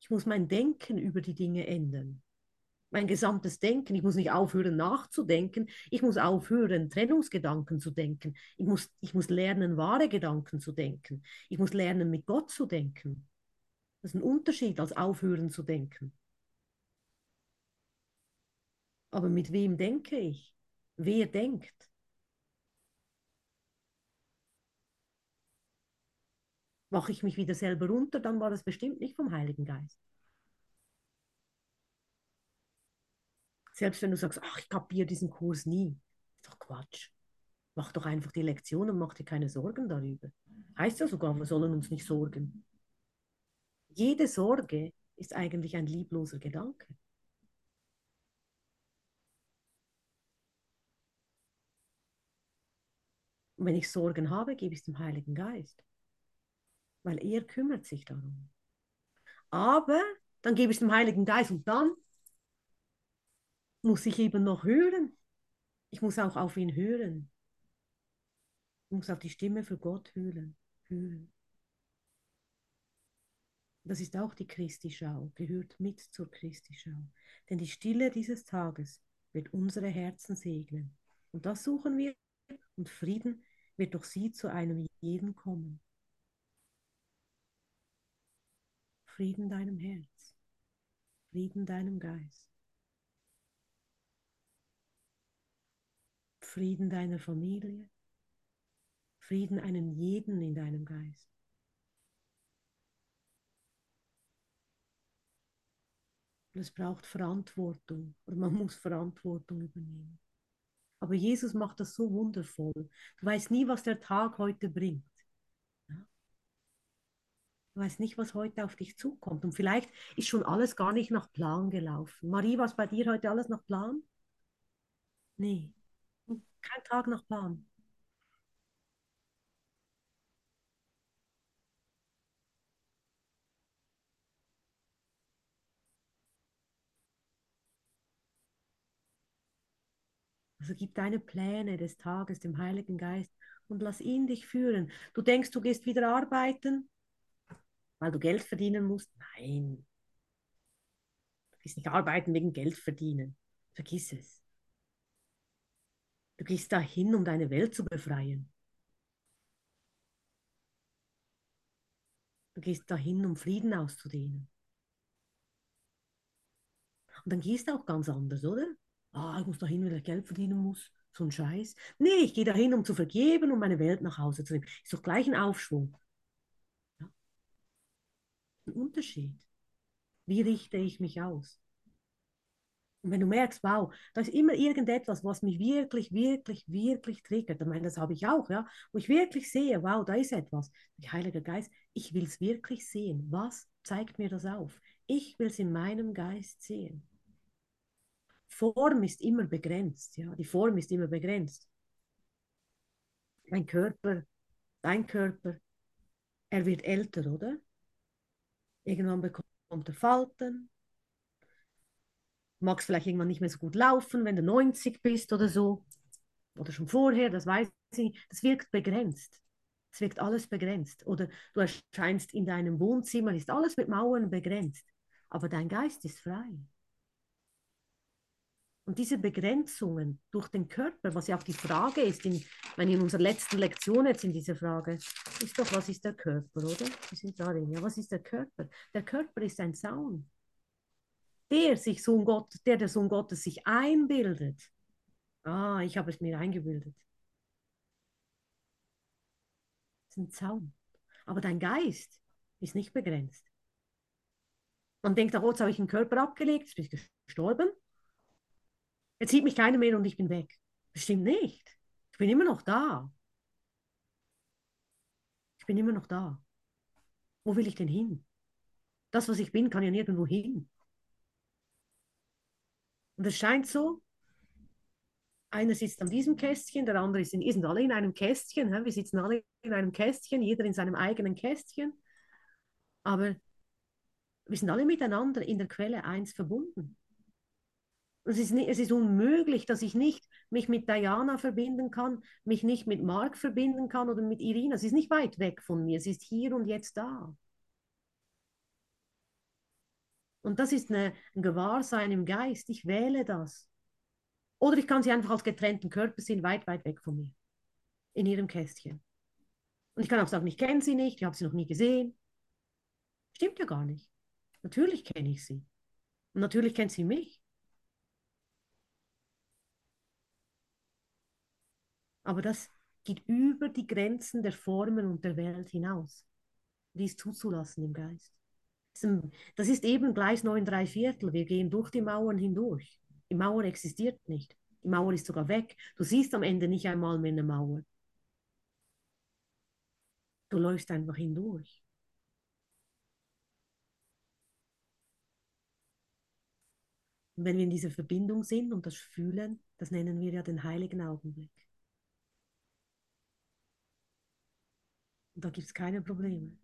Ich muss mein Denken über die Dinge ändern. Mein gesamtes Denken. Ich muss nicht aufhören nachzudenken. Ich muss aufhören, Trennungsgedanken zu denken. Ich muss, ich muss lernen, wahre Gedanken zu denken. Ich muss lernen, mit Gott zu denken. Das ist ein Unterschied, als aufhören zu denken. Aber mit wem denke ich? Wer denkt? Mache ich mich wieder selber runter, dann war das bestimmt nicht vom Heiligen Geist. Selbst wenn du sagst, ach, ich kapiere diesen Kurs nie, ist doch Quatsch. Mach doch einfach die Lektion und mach dir keine Sorgen darüber. Heißt ja sogar, wir sollen uns nicht sorgen. Jede Sorge ist eigentlich ein liebloser Gedanke. Und wenn ich Sorgen habe, gebe ich es dem Heiligen Geist, weil er kümmert sich darum. Aber dann gebe ich es dem Heiligen Geist und dann muss ich eben noch hören. Ich muss auch auf ihn hören. Ich muss auf die Stimme für Gott hören. hören. Das ist auch die Christi-Schau, gehört mit zur Christi-Schau. Denn die Stille dieses Tages wird unsere Herzen segnen. Und das suchen wir. Und Frieden wird durch sie zu einem jeden kommen. Frieden deinem Herz. Frieden deinem Geist. Frieden deiner Familie, Frieden einen jeden in deinem Geist. Und es braucht Verantwortung oder man muss Verantwortung übernehmen. Aber Jesus macht das so wundervoll. Du weißt nie, was der Tag heute bringt. Du weißt nicht, was heute auf dich zukommt. Und vielleicht ist schon alles gar nicht nach Plan gelaufen. Marie, was bei dir heute alles nach Plan? Nee, kein Tag nach Plan. Also gib deine Pläne des Tages dem Heiligen Geist und lass ihn dich führen. Du denkst, du gehst wieder arbeiten, weil du Geld verdienen musst? Nein. Du gehst nicht arbeiten wegen Geld verdienen. Vergiss es. Du gehst dahin, um deine Welt zu befreien. Du gehst dahin, um Frieden auszudehnen. Und dann gehst du auch ganz anders, oder? Ah, ich muss dahin, weil ich Geld verdienen muss. So ein Scheiß. Nee, ich gehe dahin, um zu vergeben, um meine Welt nach Hause zu nehmen. Ist doch gleich ein Aufschwung. Ja. Ein Unterschied. Wie richte ich mich aus? Und wenn du merkst, wow, da ist immer irgendetwas, was mich wirklich, wirklich, wirklich triggert, ich meine, das habe ich auch, ja, wo ich wirklich sehe, wow, da ist etwas. Der Heilige Geist, ich will es wirklich sehen. Was zeigt mir das auf? Ich will es in meinem Geist sehen. Form ist immer begrenzt, ja, die Form ist immer begrenzt. Mein Körper, dein Körper, er wird älter, oder? Irgendwann bekommt er Falten, magst vielleicht irgendwann nicht mehr so gut laufen, wenn du 90 bist oder so. Oder schon vorher, das weiß ich. Das wirkt begrenzt. Es wirkt alles begrenzt. Oder du erscheinst in deinem Wohnzimmer, ist alles mit Mauern begrenzt. Aber dein Geist ist frei. Und diese Begrenzungen durch den Körper, was ja auch die Frage ist, in, meine, in unserer letzten Lektion jetzt in dieser Frage, ist doch, was ist der Körper, oder? Wir sind darin, ja, was ist der Körper? Der Körper ist ein Zaun der sich Sohn Gott, der der Sohn Gottes sich einbildet. Ah, ich habe es mir eingebildet. Das ist ein Zaun. Aber dein Geist ist nicht begrenzt. Man denkt auch, oh, jetzt habe ich den Körper abgelegt, jetzt bin ich gestorben. Jetzt sieht mich keiner mehr und ich bin weg. Bestimmt nicht. Ich bin immer noch da. Ich bin immer noch da. Wo will ich denn hin? Das, was ich bin, kann ja nirgendwo hin. Und es scheint so, einer sitzt an diesem Kästchen, der andere ist in, sind alle in einem Kästchen. Wir sitzen alle in einem Kästchen, jeder in seinem eigenen Kästchen. Aber wir sind alle miteinander in der Quelle eins verbunden. Es ist, nicht, es ist unmöglich, dass ich nicht mich mit Diana verbinden kann, mich nicht mit Mark verbinden kann oder mit Irina. Es ist nicht weit weg von mir, es ist hier und jetzt da. Und das ist eine, ein Gewahrsein im Geist. Ich wähle das. Oder ich kann sie einfach als getrennten Körper sehen, weit, weit weg von mir. In ihrem Kästchen. Und ich kann auch sagen, ich kenne sie nicht, ich habe sie noch nie gesehen. Stimmt ja gar nicht. Natürlich kenne ich sie. Und natürlich kennt sie mich. Aber das geht über die Grenzen der Formen und der Welt hinaus. Dies zuzulassen im Geist. Das ist eben Gleis 9 3 Viertel. Wir gehen durch die Mauern hindurch. Die Mauer existiert nicht. Die Mauer ist sogar weg. Du siehst am Ende nicht einmal mehr eine Mauer. Du läufst einfach hindurch. Und wenn wir in dieser Verbindung sind und das fühlen, das nennen wir ja den heiligen Augenblick. Da gibt es keine Probleme.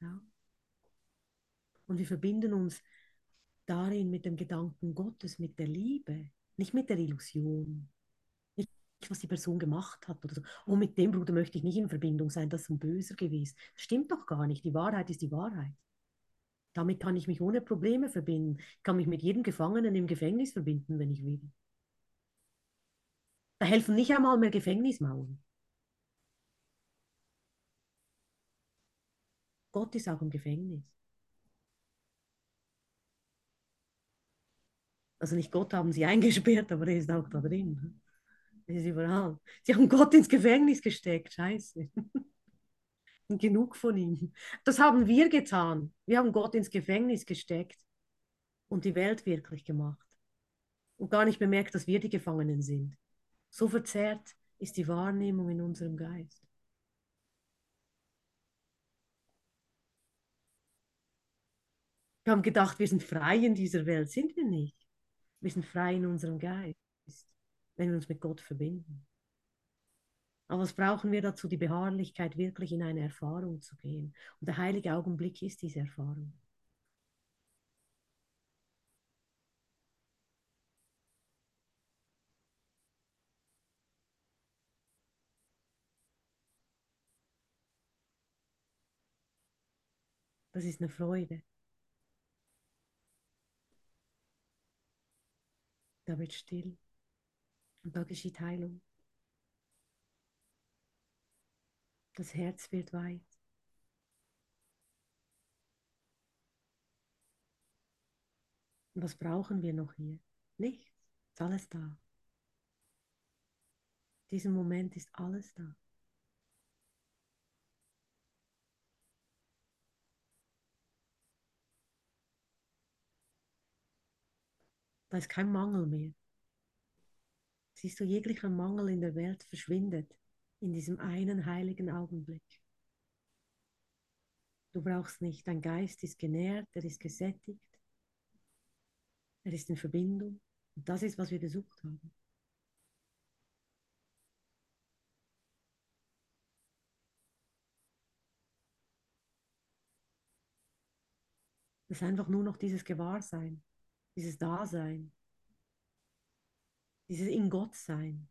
Ja. Und wir verbinden uns darin mit dem Gedanken Gottes, mit der Liebe, nicht mit der Illusion. Nicht, was die Person gemacht hat oder so. Oh, mit dem Bruder möchte ich nicht in Verbindung sein, das ist ein Böser gewesen. Das stimmt doch gar nicht. Die Wahrheit ist die Wahrheit. Damit kann ich mich ohne Probleme verbinden. Ich kann mich mit jedem Gefangenen im Gefängnis verbinden, wenn ich will. Da helfen nicht einmal mehr Gefängnismauern. Gott ist auch im Gefängnis. Also nicht Gott haben sie eingesperrt, aber er ist auch da drin. Er ist überall. Sie haben Gott ins Gefängnis gesteckt. Scheiße. Und genug von ihm. Das haben wir getan. Wir haben Gott ins Gefängnis gesteckt und die Welt wirklich gemacht. Und gar nicht bemerkt, dass wir die Gefangenen sind. So verzerrt ist die Wahrnehmung in unserem Geist. Wir haben gedacht, wir sind frei in dieser Welt. Sind wir nicht. Wir sind frei in unserem Geist, wenn wir uns mit Gott verbinden. Aber was brauchen wir dazu? Die Beharrlichkeit, wirklich in eine Erfahrung zu gehen. Und der heilige Augenblick ist diese Erfahrung. Das ist eine Freude. Da wird still und da geschieht Heilung. Das Herz wird weit. Und was brauchen wir noch hier? Nichts. Ist alles da. In diesem Moment ist alles da. Da ist kein Mangel mehr. Siehst du, jeglicher Mangel in der Welt verschwindet in diesem einen heiligen Augenblick. Du brauchst nicht, dein Geist ist genährt, er ist gesättigt, er ist in Verbindung. Und das ist, was wir gesucht haben. Es ist einfach nur noch dieses Gewahrsein dieses Dasein, dieses in Gott sein.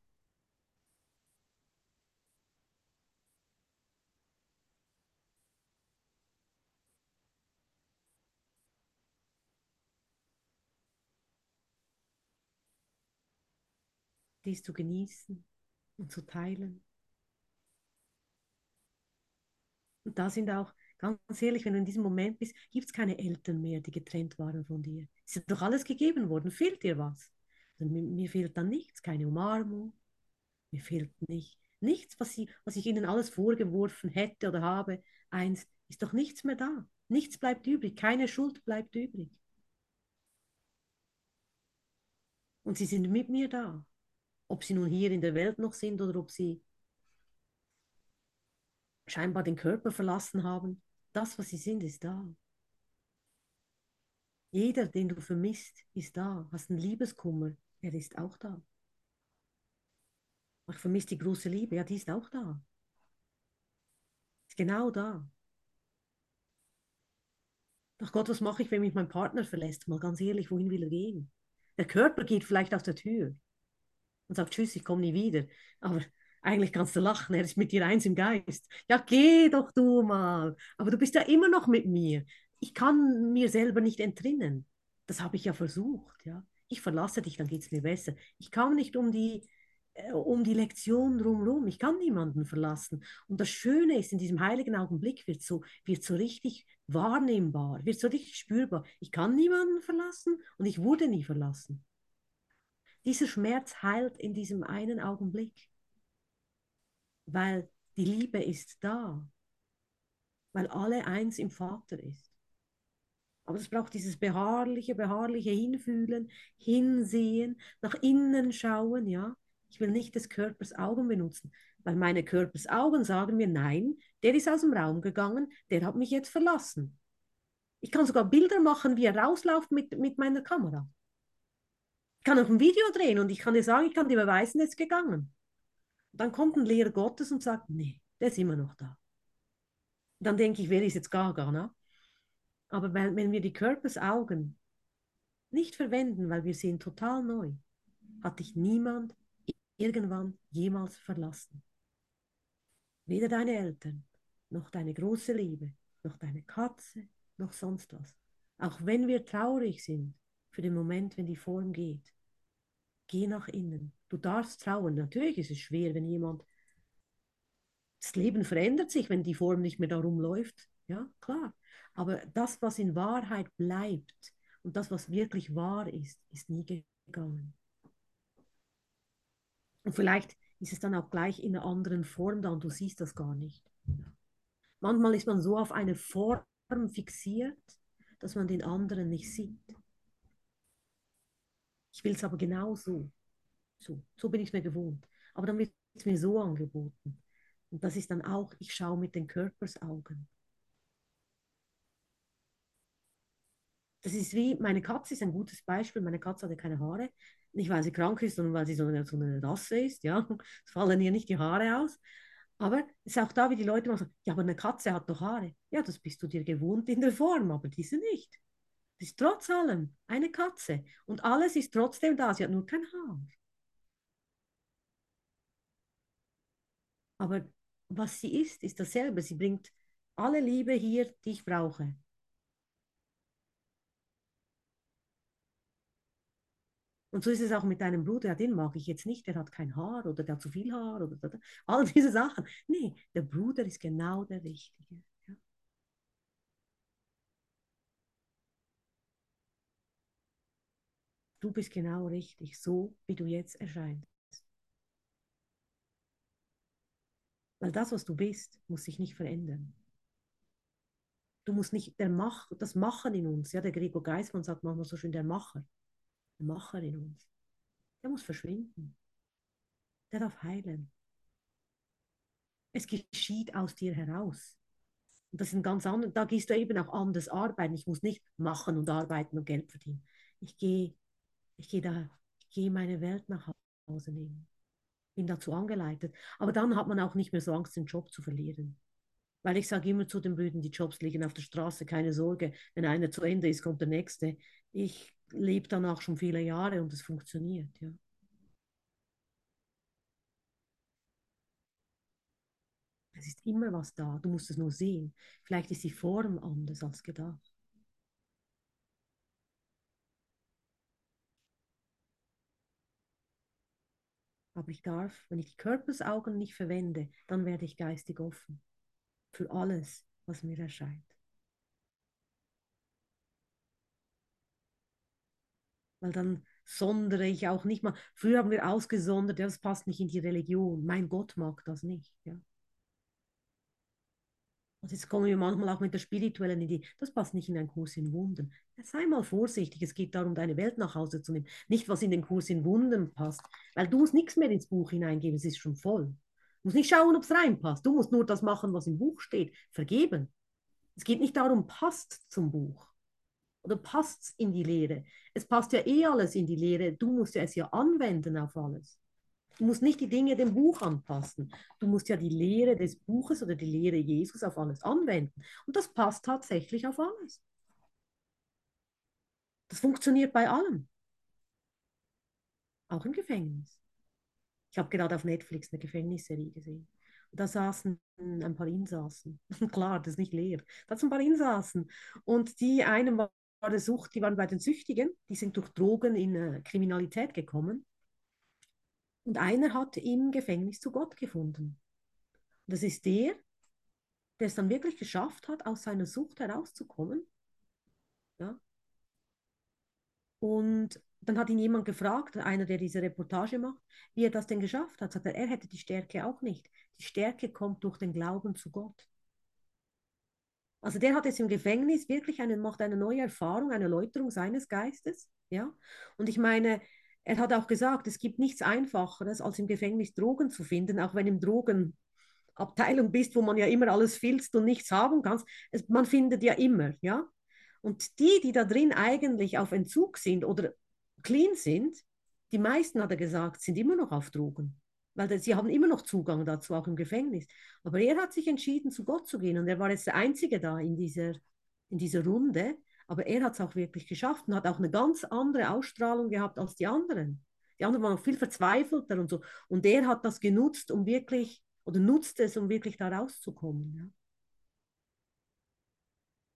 Dies zu genießen und zu teilen. Und da sind auch Ganz ehrlich, wenn du in diesem Moment bist, gibt es keine Eltern mehr, die getrennt waren von dir. Es ist doch alles gegeben worden. Fehlt dir was? Also mir, mir, fehlt dann nichts, keine Umarmung. Mir fehlt nicht, nichts, was, sie, was ich ihnen alles vorgeworfen hätte oder habe. Eins, ist doch nichts mehr da. Nichts bleibt übrig. Keine Schuld bleibt übrig. Und sie sind mit mir da. Ob sie nun hier in der Welt noch sind oder ob sie scheinbar den Körper verlassen haben das, was sie sind, ist da. Jeder, den du vermisst, ist da. Hast einen Liebeskummer, er ist auch da. Ich vermisse die große Liebe, ja, die ist auch da. Ist genau da. Ach Gott, was mache ich, wenn mich mein Partner verlässt? Mal ganz ehrlich, wohin will er gehen? Der Körper geht vielleicht aus der Tür und sagt, tschüss, ich komme nie wieder. Aber eigentlich kannst du lachen, er ist mit dir eins im Geist. Ja, geh doch du mal. Aber du bist ja immer noch mit mir. Ich kann mir selber nicht entrinnen. Das habe ich ja versucht, ja. Ich verlasse dich, dann geht es mir besser. Ich kam nicht um die äh, um die Lektion drumherum. Ich kann niemanden verlassen. Und das Schöne ist, in diesem heiligen Augenblick wird so, wird so richtig wahrnehmbar, wird so richtig spürbar. Ich kann niemanden verlassen und ich wurde nie verlassen. Dieser Schmerz heilt in diesem einen Augenblick, weil die Liebe ist da, weil alle eins im Vater ist. Aber es braucht dieses beharrliche, beharrliche Hinfühlen, Hinsehen, nach innen schauen, ja. Ich will nicht des Körpers Augen benutzen, weil meine Körpers Augen sagen mir, nein, der ist aus dem Raum gegangen, der hat mich jetzt verlassen. Ich kann sogar Bilder machen, wie er rausläuft mit, mit meiner Kamera. Ich kann auch ein Video drehen und ich kann dir sagen, ich kann dir beweisen, er ist gegangen. Dann kommt ein Lehrer Gottes und sagt, nee, der ist immer noch da. Dann denke ich, wer ist jetzt Gaga, ne? Aber wenn, wenn wir die Körpersaugen nicht verwenden, weil wir sehen total neu, hat dich niemand irgendwann jemals verlassen. Weder deine Eltern, noch deine große Liebe, noch deine Katze, noch sonst was. Auch wenn wir traurig sind für den Moment, wenn die Form geht, geh nach innen. Du darfst trauern. Natürlich ist es schwer, wenn jemand. Das Leben verändert sich, wenn die Form nicht mehr darum läuft. Ja, klar. Aber das, was in Wahrheit bleibt und das, was wirklich wahr ist, ist nie gegangen. Und vielleicht ist es dann auch gleich in einer anderen Form da und du siehst das gar nicht. Manchmal ist man so auf eine Form fixiert, dass man den anderen nicht sieht. Ich will es aber genau so. So, so bin ich mir gewohnt. Aber dann wird es mir so angeboten. Und das ist dann auch, ich schaue mit den Körpersaugen. Das ist wie, meine Katze ist ein gutes Beispiel. Meine Katze hatte keine Haare. Nicht, weil sie krank ist, sondern weil sie so eine, so eine Rasse ist. Ja? Es fallen ihr nicht die Haare aus. Aber es ist auch da, wie die Leute sagen, ja, aber eine Katze hat doch Haare. Ja, das bist du dir gewohnt in der Form, aber diese nicht. Das ist trotz allem eine Katze. Und alles ist trotzdem da. Sie hat nur kein Haar. Aber was sie ist, ist dasselbe. Sie bringt alle Liebe hier, die ich brauche. Und so ist es auch mit deinem Bruder, ja, den mag ich jetzt nicht, der hat kein Haar oder der hat zu viel Haar oder, oder all diese Sachen. Nee, der Bruder ist genau der Richtige. Du bist genau richtig, so wie du jetzt erscheinst. Weil das, was du bist, muss sich nicht verändern. Du musst nicht, der Mach, das Machen in uns, ja, der Gregor Geismann sagt manchmal so schön, der Macher. Macher in uns. Der muss verschwinden. Der darf heilen. Es geschieht aus dir heraus. Und das ist ein ganz anderes, da gehst du eben auch anders arbeiten. Ich muss nicht machen und arbeiten und Geld verdienen. Ich gehe, ich gehe da, ich gehe meine Welt nach Hause nehmen. Bin dazu angeleitet. Aber dann hat man auch nicht mehr so Angst, den Job zu verlieren. Weil ich sage immer zu den Brüdern, die Jobs liegen auf der Straße, keine Sorge, wenn einer zu Ende ist, kommt der nächste. Ich lebe danach schon viele Jahre und es funktioniert, ja. Es ist immer was da, du musst es nur sehen. Vielleicht ist die Form anders als gedacht. Aber ich darf, wenn ich die Körpersaugen nicht verwende, dann werde ich geistig offen für alles, was mir erscheint. weil dann sondere ich auch nicht mal. Früher haben wir ausgesondert, ja, das passt nicht in die Religion. Mein Gott mag das nicht. Ja. Und jetzt kommen wir manchmal auch mit der spirituellen Idee, das passt nicht in einen Kurs in Wundern. Ja, sei mal vorsichtig, es geht darum, deine Welt nach Hause zu nehmen. Nicht, was in den Kurs in Wundern passt. Weil du musst nichts mehr ins Buch hineingeben, es ist schon voll. Du musst nicht schauen, ob es reinpasst. Du musst nur das machen, was im Buch steht. Vergeben. Es geht nicht darum, passt zum Buch oder passt es in die Lehre? Es passt ja eh alles in die Lehre. Du musst ja es ja anwenden auf alles. Du musst nicht die Dinge dem Buch anpassen. Du musst ja die Lehre des Buches oder die Lehre Jesus auf alles anwenden. Und das passt tatsächlich auf alles. Das funktioniert bei allem. Auch im Gefängnis. Ich habe gerade auf Netflix eine Gefängnisserie gesehen. Und da saßen ein paar Insassen. Klar, das ist nicht leer. Da sind ein paar Insassen. Und die einen war der Sucht, die waren bei den Süchtigen, die sind durch Drogen in äh, Kriminalität gekommen. Und einer hat im Gefängnis zu Gott gefunden. Und das ist der, der es dann wirklich geschafft hat, aus seiner Sucht herauszukommen. Ja. Und dann hat ihn jemand gefragt, einer, der diese Reportage macht, wie er das denn geschafft hat. Sagt er, er hätte die Stärke auch nicht. Die Stärke kommt durch den Glauben zu Gott. Also der hat jetzt im Gefängnis wirklich eine, macht eine neue Erfahrung, eine Erläuterung seines Geistes. Ja? Und ich meine, er hat auch gesagt, es gibt nichts Einfacheres, als im Gefängnis Drogen zu finden, auch wenn im Drogenabteilung bist, wo man ja immer alles filzt und nichts haben kann. Es, man findet ja immer, ja. Und die, die da drin eigentlich auf Entzug sind oder clean sind, die meisten, hat er gesagt, sind immer noch auf Drogen. Weil sie haben immer noch Zugang dazu, auch im Gefängnis. Aber er hat sich entschieden, zu Gott zu gehen. Und er war jetzt der Einzige da in dieser, in dieser Runde. Aber er hat es auch wirklich geschafft und hat auch eine ganz andere Ausstrahlung gehabt als die anderen. Die anderen waren noch viel verzweifelter und so. Und er hat das genutzt, um wirklich, oder nutzt es, um wirklich da rauszukommen. Ja.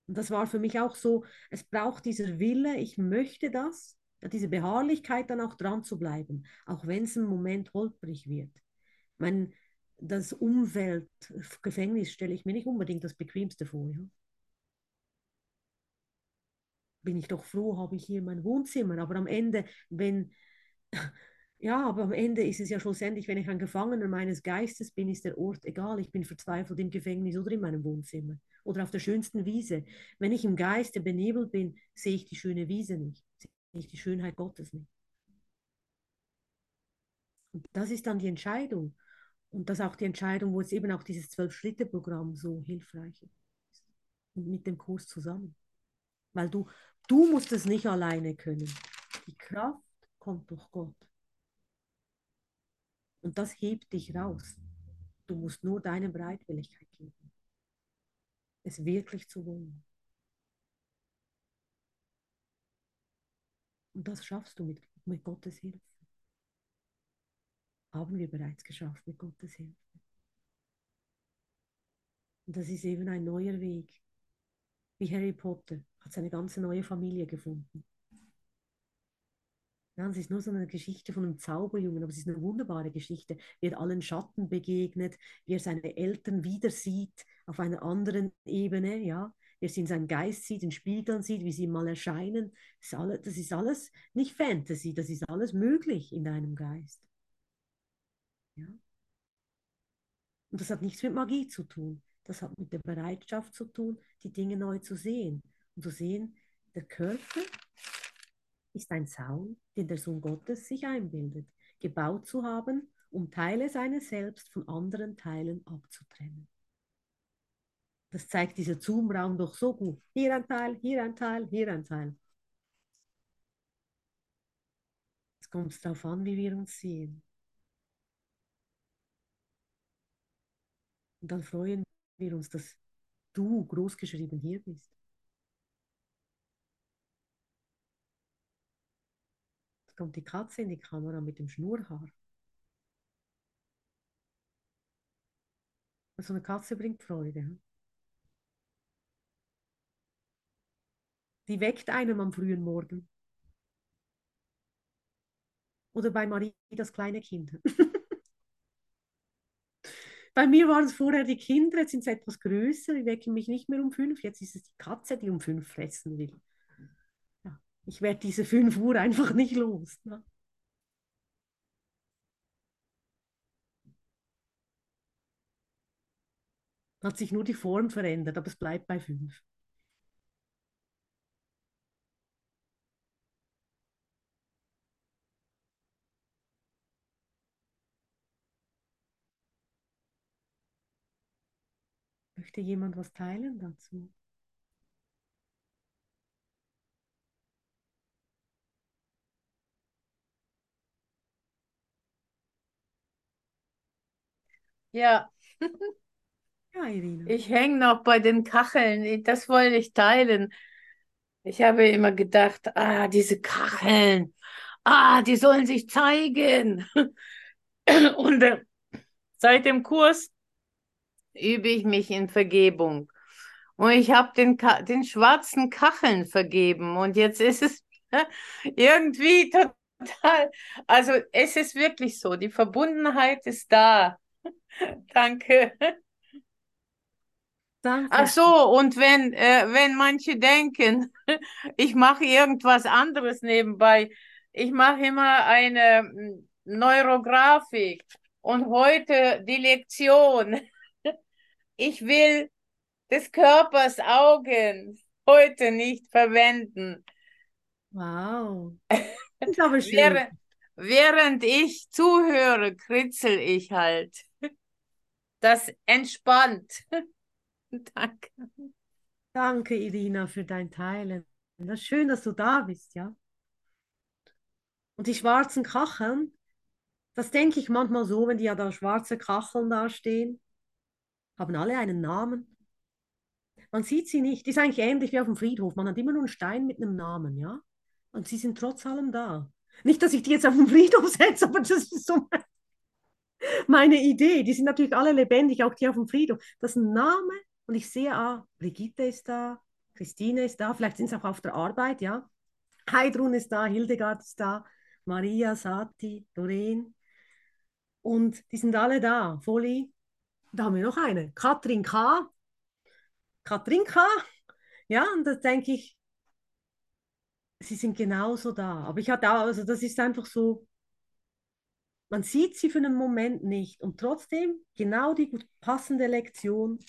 Und das war für mich auch so, es braucht dieser Wille, ich möchte das, diese Beharrlichkeit dann auch dran zu bleiben, auch wenn es im Moment holprig wird. Ich meine, das Umfeld, Gefängnis stelle ich mir nicht unbedingt das Bequemste vor. Ja. Bin ich doch froh, habe ich hier mein Wohnzimmer, aber am Ende, wenn ja, aber am Ende ist es ja schlussendlich, wenn ich ein Gefangener meines Geistes bin, ist der Ort egal. Ich bin verzweifelt im Gefängnis oder in meinem Wohnzimmer oder auf der schönsten Wiese. Wenn ich im Geiste benebelt bin, sehe ich die schöne Wiese nicht, sehe ich die Schönheit Gottes nicht. Und das ist dann die Entscheidung. Und das ist auch die Entscheidung, wo es eben auch dieses Zwölf-Schritte-Programm so hilfreich ist. Und mit dem Kurs zusammen. Weil du, du musst es nicht alleine können. Die Kraft kommt durch Gott. Und das hebt dich raus. Du musst nur deine Bereitwilligkeit geben, es wirklich zu wollen. Und das schaffst du mit, mit Gottes Hilfe. Haben wir bereits geschafft mit Gottes Hilfe. Und das ist eben ein neuer Weg. Wie Harry Potter hat seine ganze neue Familie gefunden. Ja, es ist nur so eine Geschichte von einem Zauberjungen, aber es ist eine wunderbare Geschichte, wie er allen Schatten begegnet, wie er seine Eltern wieder sieht auf einer anderen Ebene, ja, wie er sie in seinem Geist sieht, in Spiegeln sieht, wie sie mal erscheinen. Das ist, alles, das ist alles nicht Fantasy, das ist alles möglich in deinem Geist. Ja. Und das hat nichts mit Magie zu tun. Das hat mit der Bereitschaft zu tun, die Dinge neu zu sehen. Und zu sehen, der Körper ist ein Zaun, den der Sohn Gottes sich einbildet, gebaut zu haben, um Teile seines Selbst von anderen Teilen abzutrennen. Das zeigt dieser Zoom-Raum doch so gut. Hier ein Teil, hier ein Teil, hier ein Teil. Es kommt darauf an, wie wir uns sehen. Und dann freuen wir uns, dass du großgeschrieben hier bist. Kommt die Katze in die Kamera mit dem Schnurrhaar. Also eine Katze bringt Freude. Die weckt einem am frühen Morgen. Oder bei Marie das kleine Kind. bei mir waren es vorher die Kinder, jetzt sind sie etwas größer, die wecken mich nicht mehr um fünf, jetzt ist es die Katze, die um fünf fressen will ich werde diese 5 Uhr einfach nicht los. Ne? Hat sich nur die Form verändert, aber es bleibt bei 5. Möchte jemand was teilen dazu? Ja. Ja, Irina. Ich hänge noch bei den Kacheln. Das wollte ich teilen. Ich habe immer gedacht, ah, diese Kacheln, ah, die sollen sich zeigen. Und äh, seit dem Kurs übe ich mich in Vergebung. Und ich habe den, den schwarzen Kacheln vergeben. Und jetzt ist es irgendwie total. Also es ist wirklich so, die Verbundenheit ist da. Danke. Danke. Ach so, und wenn, äh, wenn manche denken, ich mache irgendwas anderes nebenbei, ich mache immer eine mm, Neurografik und heute die Lektion. Ich will des Körpers Augen heute nicht verwenden. Wow. Das ist aber schön. Während, während ich zuhöre, kritzel ich halt. Das entspannt. Danke. Danke, Irina, für dein Teilen. Das schön, dass du da bist, ja. Und die schwarzen Kacheln, das denke ich manchmal so, wenn die ja da schwarze Kacheln da stehen, haben alle einen Namen. Man sieht sie nicht. Die ist eigentlich ähnlich wie auf dem Friedhof. Man hat immer nur einen Stein mit einem Namen, ja. Und sie sind trotz allem da. Nicht, dass ich die jetzt auf dem Friedhof setze, aber das ist so meine Idee. Die sind natürlich alle lebendig, auch die auf dem Friedhof. Das ist ein Name und ich sehe, ah, Brigitte ist da, Christine ist da, vielleicht sind sie auch auf der Arbeit, ja. Heidrun ist da, Hildegard ist da, Maria, Sati, Doreen. Und die sind alle da. Foli, da haben wir noch eine. Katrin K. Katrin K. Ja, und da denke ich, sie sind genauso da. Aber ich hatte auch, also das ist einfach so, man sieht sie für einen Moment nicht und trotzdem genau die passende Lektion.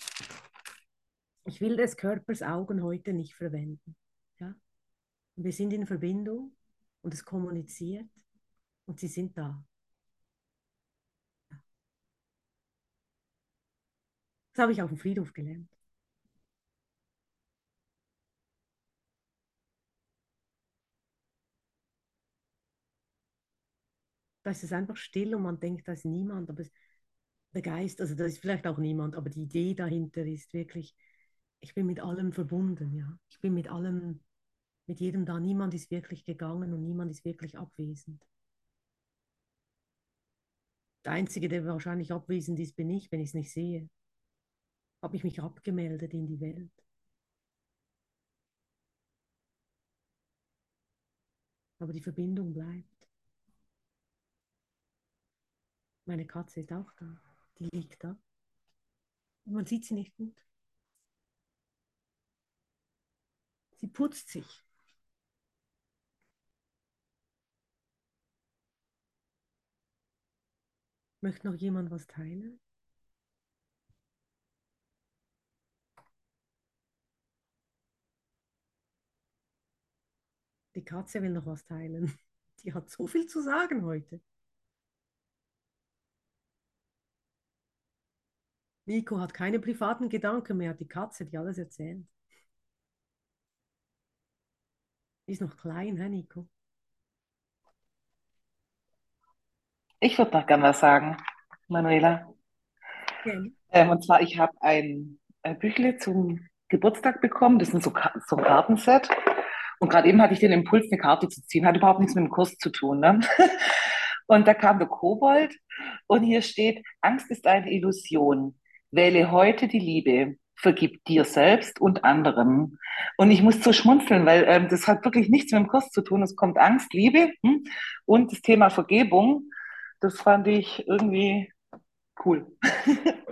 Ich will des Körpers Augen heute nicht verwenden. Ja? Wir sind in Verbindung und es kommuniziert und sie sind da. Das habe ich auf dem Friedhof gelernt. Da ist es einfach still und man denkt, da ist niemand, aber der Geist, also da ist vielleicht auch niemand, aber die Idee dahinter ist wirklich, ich bin mit allem verbunden, ja. Ich bin mit allem, mit jedem da. Niemand ist wirklich gegangen und niemand ist wirklich abwesend. Der Einzige, der wahrscheinlich abwesend ist, bin ich, wenn ich es nicht sehe. Habe ich mich abgemeldet in die Welt. Aber die Verbindung bleibt. Meine Katze ist auch da. Die liegt da. Man sieht sie nicht gut. Sie putzt sich. Möchte noch jemand was teilen? Die Katze will noch was teilen. Die hat so viel zu sagen heute. Nico hat keine privaten Gedanken mehr, die Katze, die alles erzählt. Die ist noch klein, hä, Nico? Ich würde noch gerne was sagen, Manuela. Gerne. Ähm, und zwar, ich habe ein äh, Büchle zum Geburtstag bekommen. Das ist so, so ein Kartenset. Und gerade eben hatte ich den Impuls, eine Karte zu ziehen. Hat überhaupt nichts mit dem Kurs zu tun. Ne? Und da kam der Kobold und hier steht, Angst ist eine Illusion. Wähle heute die Liebe. Vergib dir selbst und anderen. Und ich muss so schmunzeln, weil ähm, das hat wirklich nichts mit dem Kurs zu tun. Es kommt Angst, Liebe hm? und das Thema Vergebung. Das fand ich irgendwie cool.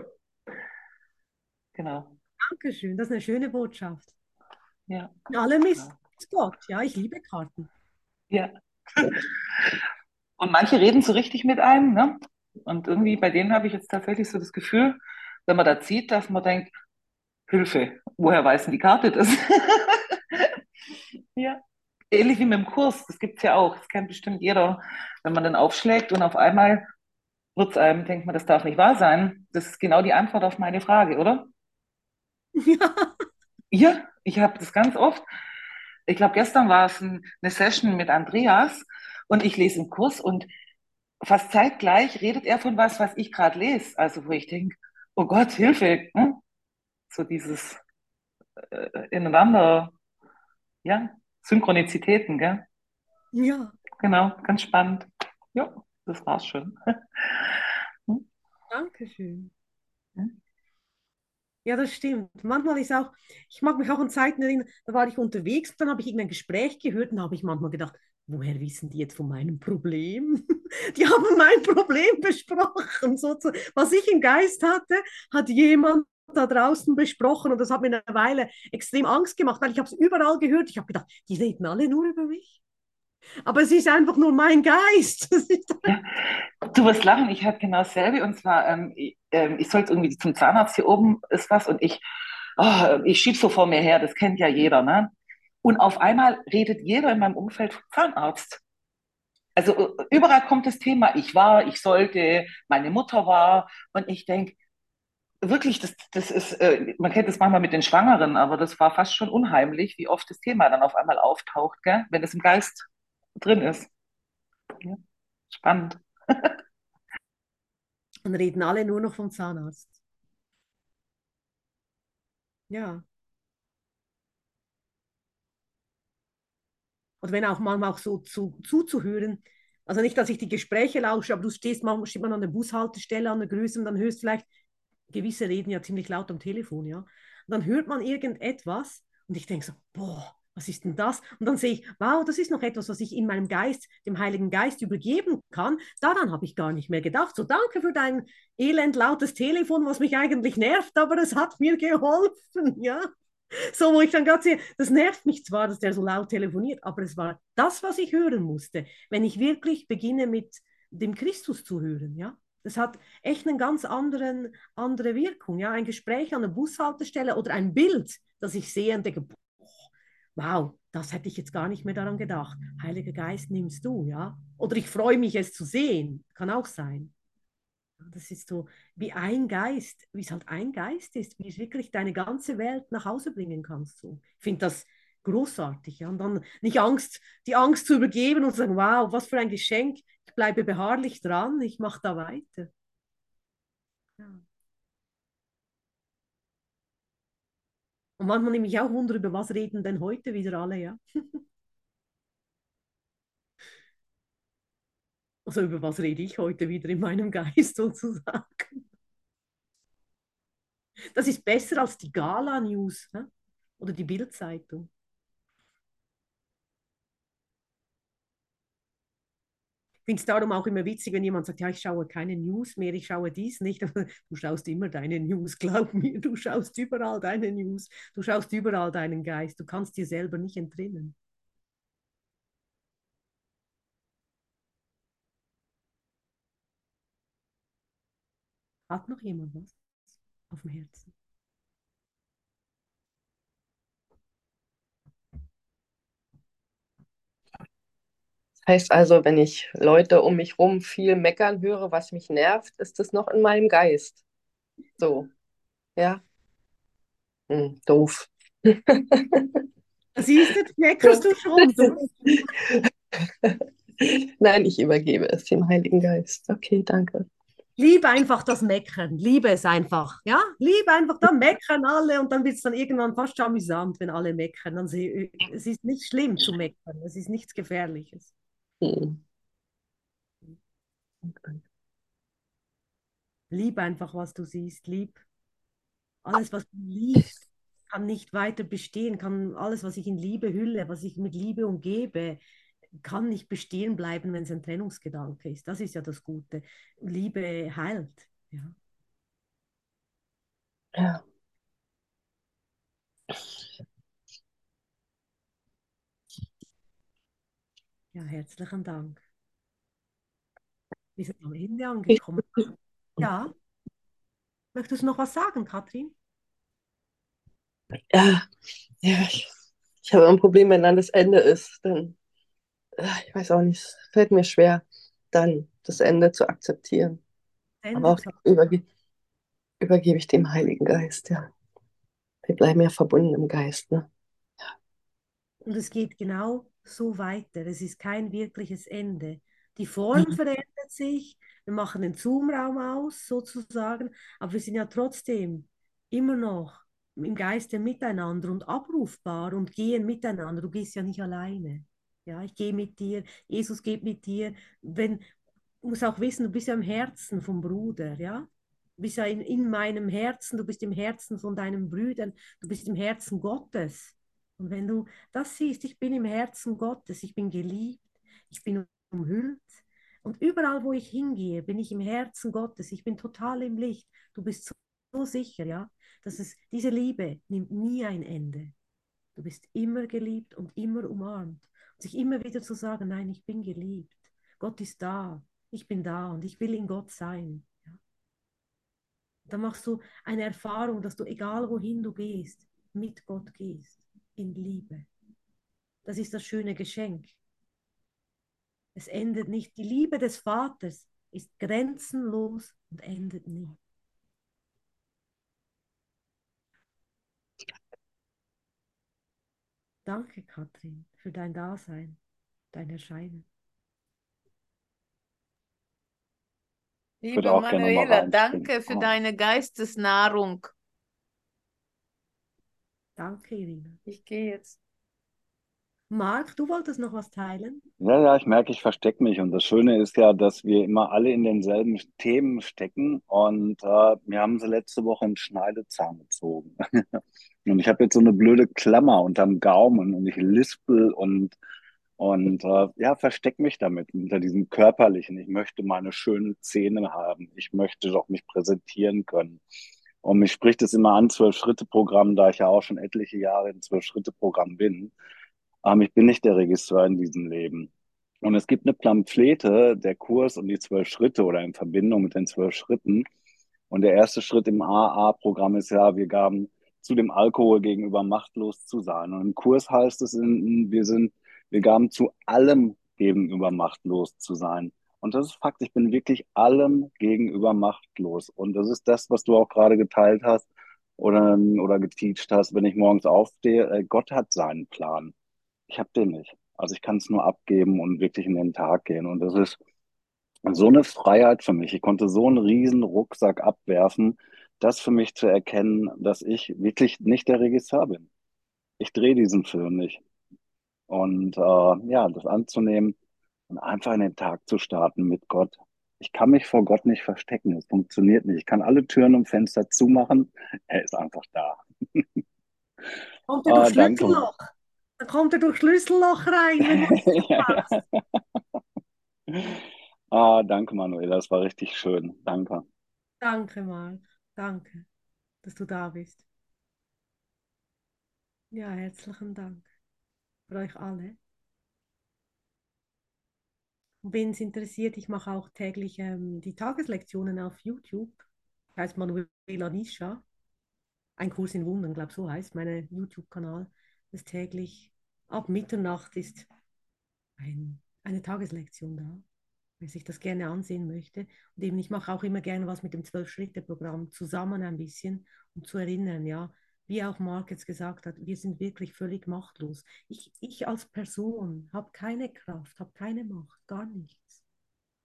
Genau. Dankeschön, das ist eine schöne Botschaft. Ja. In allem ist. Gott. Ja, ich liebe Karten. Ja. Und manche reden so richtig mit einem, ne? Und irgendwie bei denen habe ich jetzt tatsächlich so das Gefühl, wenn man da zieht, dass man denkt, Hilfe, woher weiß denn die Karte das? Ja. Ähnlich wie mit dem Kurs, das gibt es ja auch, das kennt bestimmt jeder. Wenn man dann aufschlägt und auf einmal wird es einem, denkt man, das darf nicht wahr sein. Das ist genau die Antwort auf meine Frage, oder? Ja, Ja, ich habe das ganz oft. Ich glaube, gestern war es ein, eine Session mit Andreas und ich lese einen Kurs und fast zeitgleich redet er von was, was ich gerade lese. Also wo ich denke, oh Gott, Hilfe. Ne? So dieses äh, ineinander, ja, Synchronizitäten, gell? ja, Genau, ganz spannend. Ja, das war's schon. Hm? danke schön. Hm? Ja, das stimmt. Manchmal ist auch, ich mag mich auch an Zeiten erinnern, da war ich unterwegs, dann habe ich irgendein Gespräch gehört und da habe ich manchmal gedacht, woher wissen die jetzt von meinem Problem? Die haben mein Problem besprochen. Was ich im Geist hatte, hat jemand da draußen besprochen und das hat mir eine Weile extrem Angst gemacht, weil ich habe es überall gehört. Ich habe gedacht, die reden alle nur über mich. Aber es ist einfach nur mein Geist. Ja. Du wirst lachen, ich hatte genau dasselbe und zwar, ähm, ich, ähm, ich sollte irgendwie zum Zahnarzt, hier oben ist was und ich, oh, ich schiebe so vor mir her, das kennt ja jeder, ne? Und auf einmal redet jeder in meinem Umfeld Zahnarzt. Also äh, überall kommt das Thema, ich war, ich sollte, meine Mutter war und ich denke, wirklich, das, das ist, äh, man kennt das manchmal mit den Schwangeren, aber das war fast schon unheimlich, wie oft das Thema dann auf einmal auftaucht, gell? wenn es im Geist drin ist. Ja, spannend. Und reden alle nur noch vom Zahnarzt. Ja. Oder wenn auch manchmal auch so zu, zuzuhören. Also nicht, dass ich die Gespräche lausche, aber du stehst manchmal steht man an der Bushaltestelle an der Größe und dann hörst vielleicht, gewisse reden ja ziemlich laut am Telefon, ja. Und dann hört man irgendetwas und ich denke so, boah, was ist denn das? Und dann sehe ich, wow, das ist noch etwas, was ich in meinem Geist, dem Heiligen Geist übergeben kann. Daran habe ich gar nicht mehr gedacht. So, danke für dein elend lautes Telefon, was mich eigentlich nervt, aber es hat mir geholfen, ja. So, wo ich dann sehe, das nervt mich zwar, dass der so laut telefoniert, aber es war das, was ich hören musste, wenn ich wirklich beginne mit dem Christus zu hören, ja. Das hat echt eine ganz anderen, andere Wirkung, ja. Ein Gespräch an der Bushaltestelle oder ein Bild, das ich sehe und denke, wow, das hätte ich jetzt gar nicht mehr daran gedacht. Heiliger Geist nimmst du, ja. Oder ich freue mich, es zu sehen, kann auch sein. Das ist so wie ein Geist, wie es halt ein Geist ist, wie es wirklich deine ganze Welt nach Hause bringen kannst. So. Ich finde das großartig. Ja? Und dann nicht Angst, die Angst zu übergeben und zu sagen, wow, was für ein Geschenk. Ich bleibe beharrlich dran, ich mache da weiter. Ja. Und manchmal nehme ich auch Wunder, über was reden denn heute wieder alle, ja? Also über was rede ich heute wieder in meinem Geist sozusagen? Das ist besser als die Gala-News ne? oder die Bildzeitung. Ich finde es darum auch immer witzig, wenn jemand sagt, ja, ich schaue keine News mehr, ich schaue dies nicht. Du schaust immer deine News, glaub mir, du schaust überall deine News, du schaust überall deinen Geist, du kannst dir selber nicht entrinnen. Hat noch jemand was auf dem Herzen? Das heißt also, wenn ich Leute um mich herum viel meckern höre, was mich nervt, ist das noch in meinem Geist. So, ja. Hm, doof. Siehst du, meckerst du schon. Nein, ich übergebe es dem Heiligen Geist. Okay, danke. Liebe einfach das Meckern, liebe es einfach, ja, liebe einfach, da meckern alle und dann wird es dann irgendwann fast amüsant, wenn alle meckern. Dann sie, es ist nicht schlimm zu meckern, es ist nichts Gefährliches. Hm. Lieb einfach, was du siehst, lieb. Alles, was du liebst, kann nicht weiter bestehen, kann alles, was ich in Liebe hülle, was ich mit Liebe umgebe, kann nicht bestehen bleiben, wenn es ein Trennungsgedanke ist. Das ist ja das Gute. Liebe heilt. Ja. ja. Ja, herzlichen Dank. Wir sind am Ende angekommen. Ja. Möchtest du noch was sagen, Katrin? Ja, ja ich, ich habe ein Problem, wenn dann das Ende ist. Dann ich weiß auch nicht, es fällt mir schwer, dann das Ende zu akzeptieren. Ende Aber auch überge übergebe ich dem Heiligen Geist, ja. Wir bleiben ja verbunden im Geist, ne? Ja. Und es geht genau so weiter. Es ist kein wirkliches Ende. Die Form mhm. verändert sich, wir machen den Zoom-Raum aus, sozusagen, aber wir sind ja trotzdem immer noch im Geiste miteinander und abrufbar und gehen miteinander. Du gehst ja nicht alleine. Ja, ich gehe mit dir, Jesus geht mit dir. Wenn, du musst auch wissen, du bist ja im Herzen vom Bruder, ja. Du bist ja in, in meinem Herzen, du bist im Herzen von deinen Brüdern, du bist im Herzen Gottes. Und wenn du das siehst, ich bin im Herzen Gottes, ich bin geliebt, Ich bin umhüllt. Und überall, wo ich hingehe, bin ich im Herzen Gottes. Ich bin total im Licht. Du bist so, so sicher, ja, dass es diese Liebe nimmt nie ein Ende. Du bist immer geliebt und immer umarmt. Sich immer wieder zu sagen, nein, ich bin geliebt. Gott ist da. Ich bin da und ich will in Gott sein. Ja. Dann machst du eine Erfahrung, dass du, egal wohin du gehst, mit Gott gehst. In Liebe. Das ist das schöne Geschenk. Es endet nicht. Die Liebe des Vaters ist grenzenlos und endet nie. Danke, Katrin, für dein Dasein, dein Erscheinen. Liebe Manuela, danke für deine Geistesnahrung. Danke, Irina. Ich gehe jetzt. Marc, du wolltest noch was teilen? Ja, ja, ich merke, ich verstecke mich. Und das Schöne ist ja, dass wir immer alle in denselben Themen stecken. Und äh, wir haben sie letzte Woche einen Schneidezahn gezogen. und ich habe jetzt so eine blöde Klammer unterm Gaumen und ich lispel und, und äh, ja, verstecke mich damit unter diesem körperlichen. Ich möchte meine schönen Zähne haben. Ich möchte doch mich präsentieren können. Und mich spricht es immer an, Zwölf-Schritte-Programm, da ich ja auch schon etliche Jahre im Zwölf-Schritte-Programm bin. Ähm, ich bin nicht der Regisseur in diesem Leben. Und es gibt eine Pamphlete, der Kurs und die zwölf Schritte oder in Verbindung mit den zwölf Schritten. Und der erste Schritt im AA-Programm ist ja, wir gaben zu dem Alkohol gegenüber machtlos zu sein. Und im Kurs heißt es, wir sind, wir gaben zu allem gegenüber machtlos zu sein. Und das ist Fakt, ich bin wirklich allem gegenüber machtlos. Und das ist das, was du auch gerade geteilt hast oder, oder geteacht hast, wenn ich morgens aufstehe. Äh, Gott hat seinen Plan. Ich habe den nicht. Also ich kann es nur abgeben und wirklich in den Tag gehen. Und das ist so eine Freiheit für mich. Ich konnte so einen riesen Rucksack abwerfen, das für mich zu erkennen, dass ich wirklich nicht der Regisseur bin. Ich drehe diesen Film nicht. Und äh, ja, das anzunehmen und einfach in den Tag zu starten mit Gott. Ich kann mich vor Gott nicht verstecken. Es funktioniert nicht. Ich kann alle Türen und Fenster zumachen. Er ist einfach da. Und du ah, Schlüsselloch. Dann kommt er durch Schlüsselloch rein. ah, danke, Manuela, das war richtig schön. Danke. Danke, Marc. Danke, dass du da bist. Ja, herzlichen Dank für euch alle. Wen es interessiert, ich mache auch täglich ähm, die Tageslektionen auf YouTube. Heißt Manuela Nischa. Ein Kurs in Wundern, glaube ich, so heißt mein YouTube-Kanal. Das täglich ab Mitternacht ist ein, eine Tageslektion da, wer sich das gerne ansehen möchte. Und eben, ich mache auch immer gerne was mit dem Zwölf-Schritte-Programm zusammen ein bisschen, um zu erinnern, ja, wie auch Mark jetzt gesagt hat, wir sind wirklich völlig machtlos. Ich, ich als Person habe keine Kraft, habe keine Macht, gar nichts.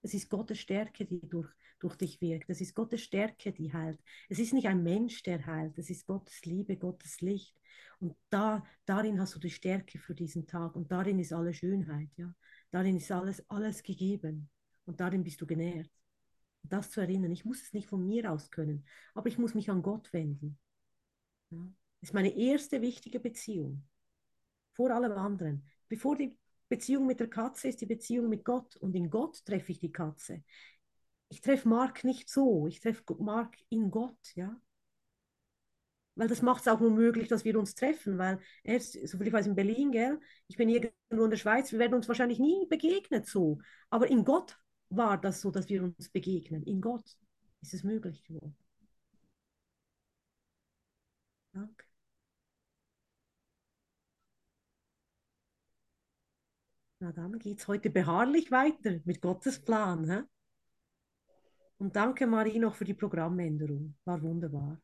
Es ist Gottes Stärke, die durch, durch dich wirkt. Es ist Gottes Stärke, die heilt. Es ist nicht ein Mensch, der heilt. Es ist Gottes Liebe, Gottes Licht. Und da, darin hast du die Stärke für diesen Tag und darin ist alle Schönheit, ja. Darin ist alles, alles gegeben und darin bist du genährt. Das zu erinnern, ich muss es nicht von mir aus können, aber ich muss mich an Gott wenden. Ja. Das ist meine erste wichtige Beziehung. Vor allem anderen. Bevor die Beziehung mit der Katze ist die Beziehung mit Gott und in Gott treffe ich die Katze. Ich treffe Mark nicht so, ich treffe Mark in Gott, ja weil das macht es auch nur möglich, dass wir uns treffen, weil er ist, soviel ich weiß, in Berlin, gell? Ich bin irgendwo in der Schweiz, wir werden uns wahrscheinlich nie begegnet so. Aber in Gott war das so, dass wir uns begegnen. In Gott ist es möglich geworden. Danke. Na dann geht es heute beharrlich weiter mit Gottes Plan. Hä? Und danke Marie noch für die Programmänderung. War wunderbar.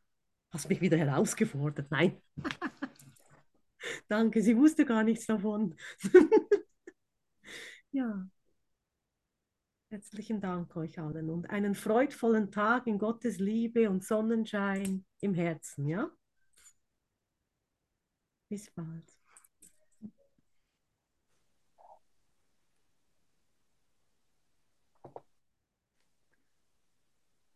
Hast mich wieder herausgefordert. Nein. Danke, sie wusste gar nichts davon. ja. Herzlichen Dank euch allen und einen freudvollen Tag in Gottes Liebe und Sonnenschein im Herzen, ja? Bis bald.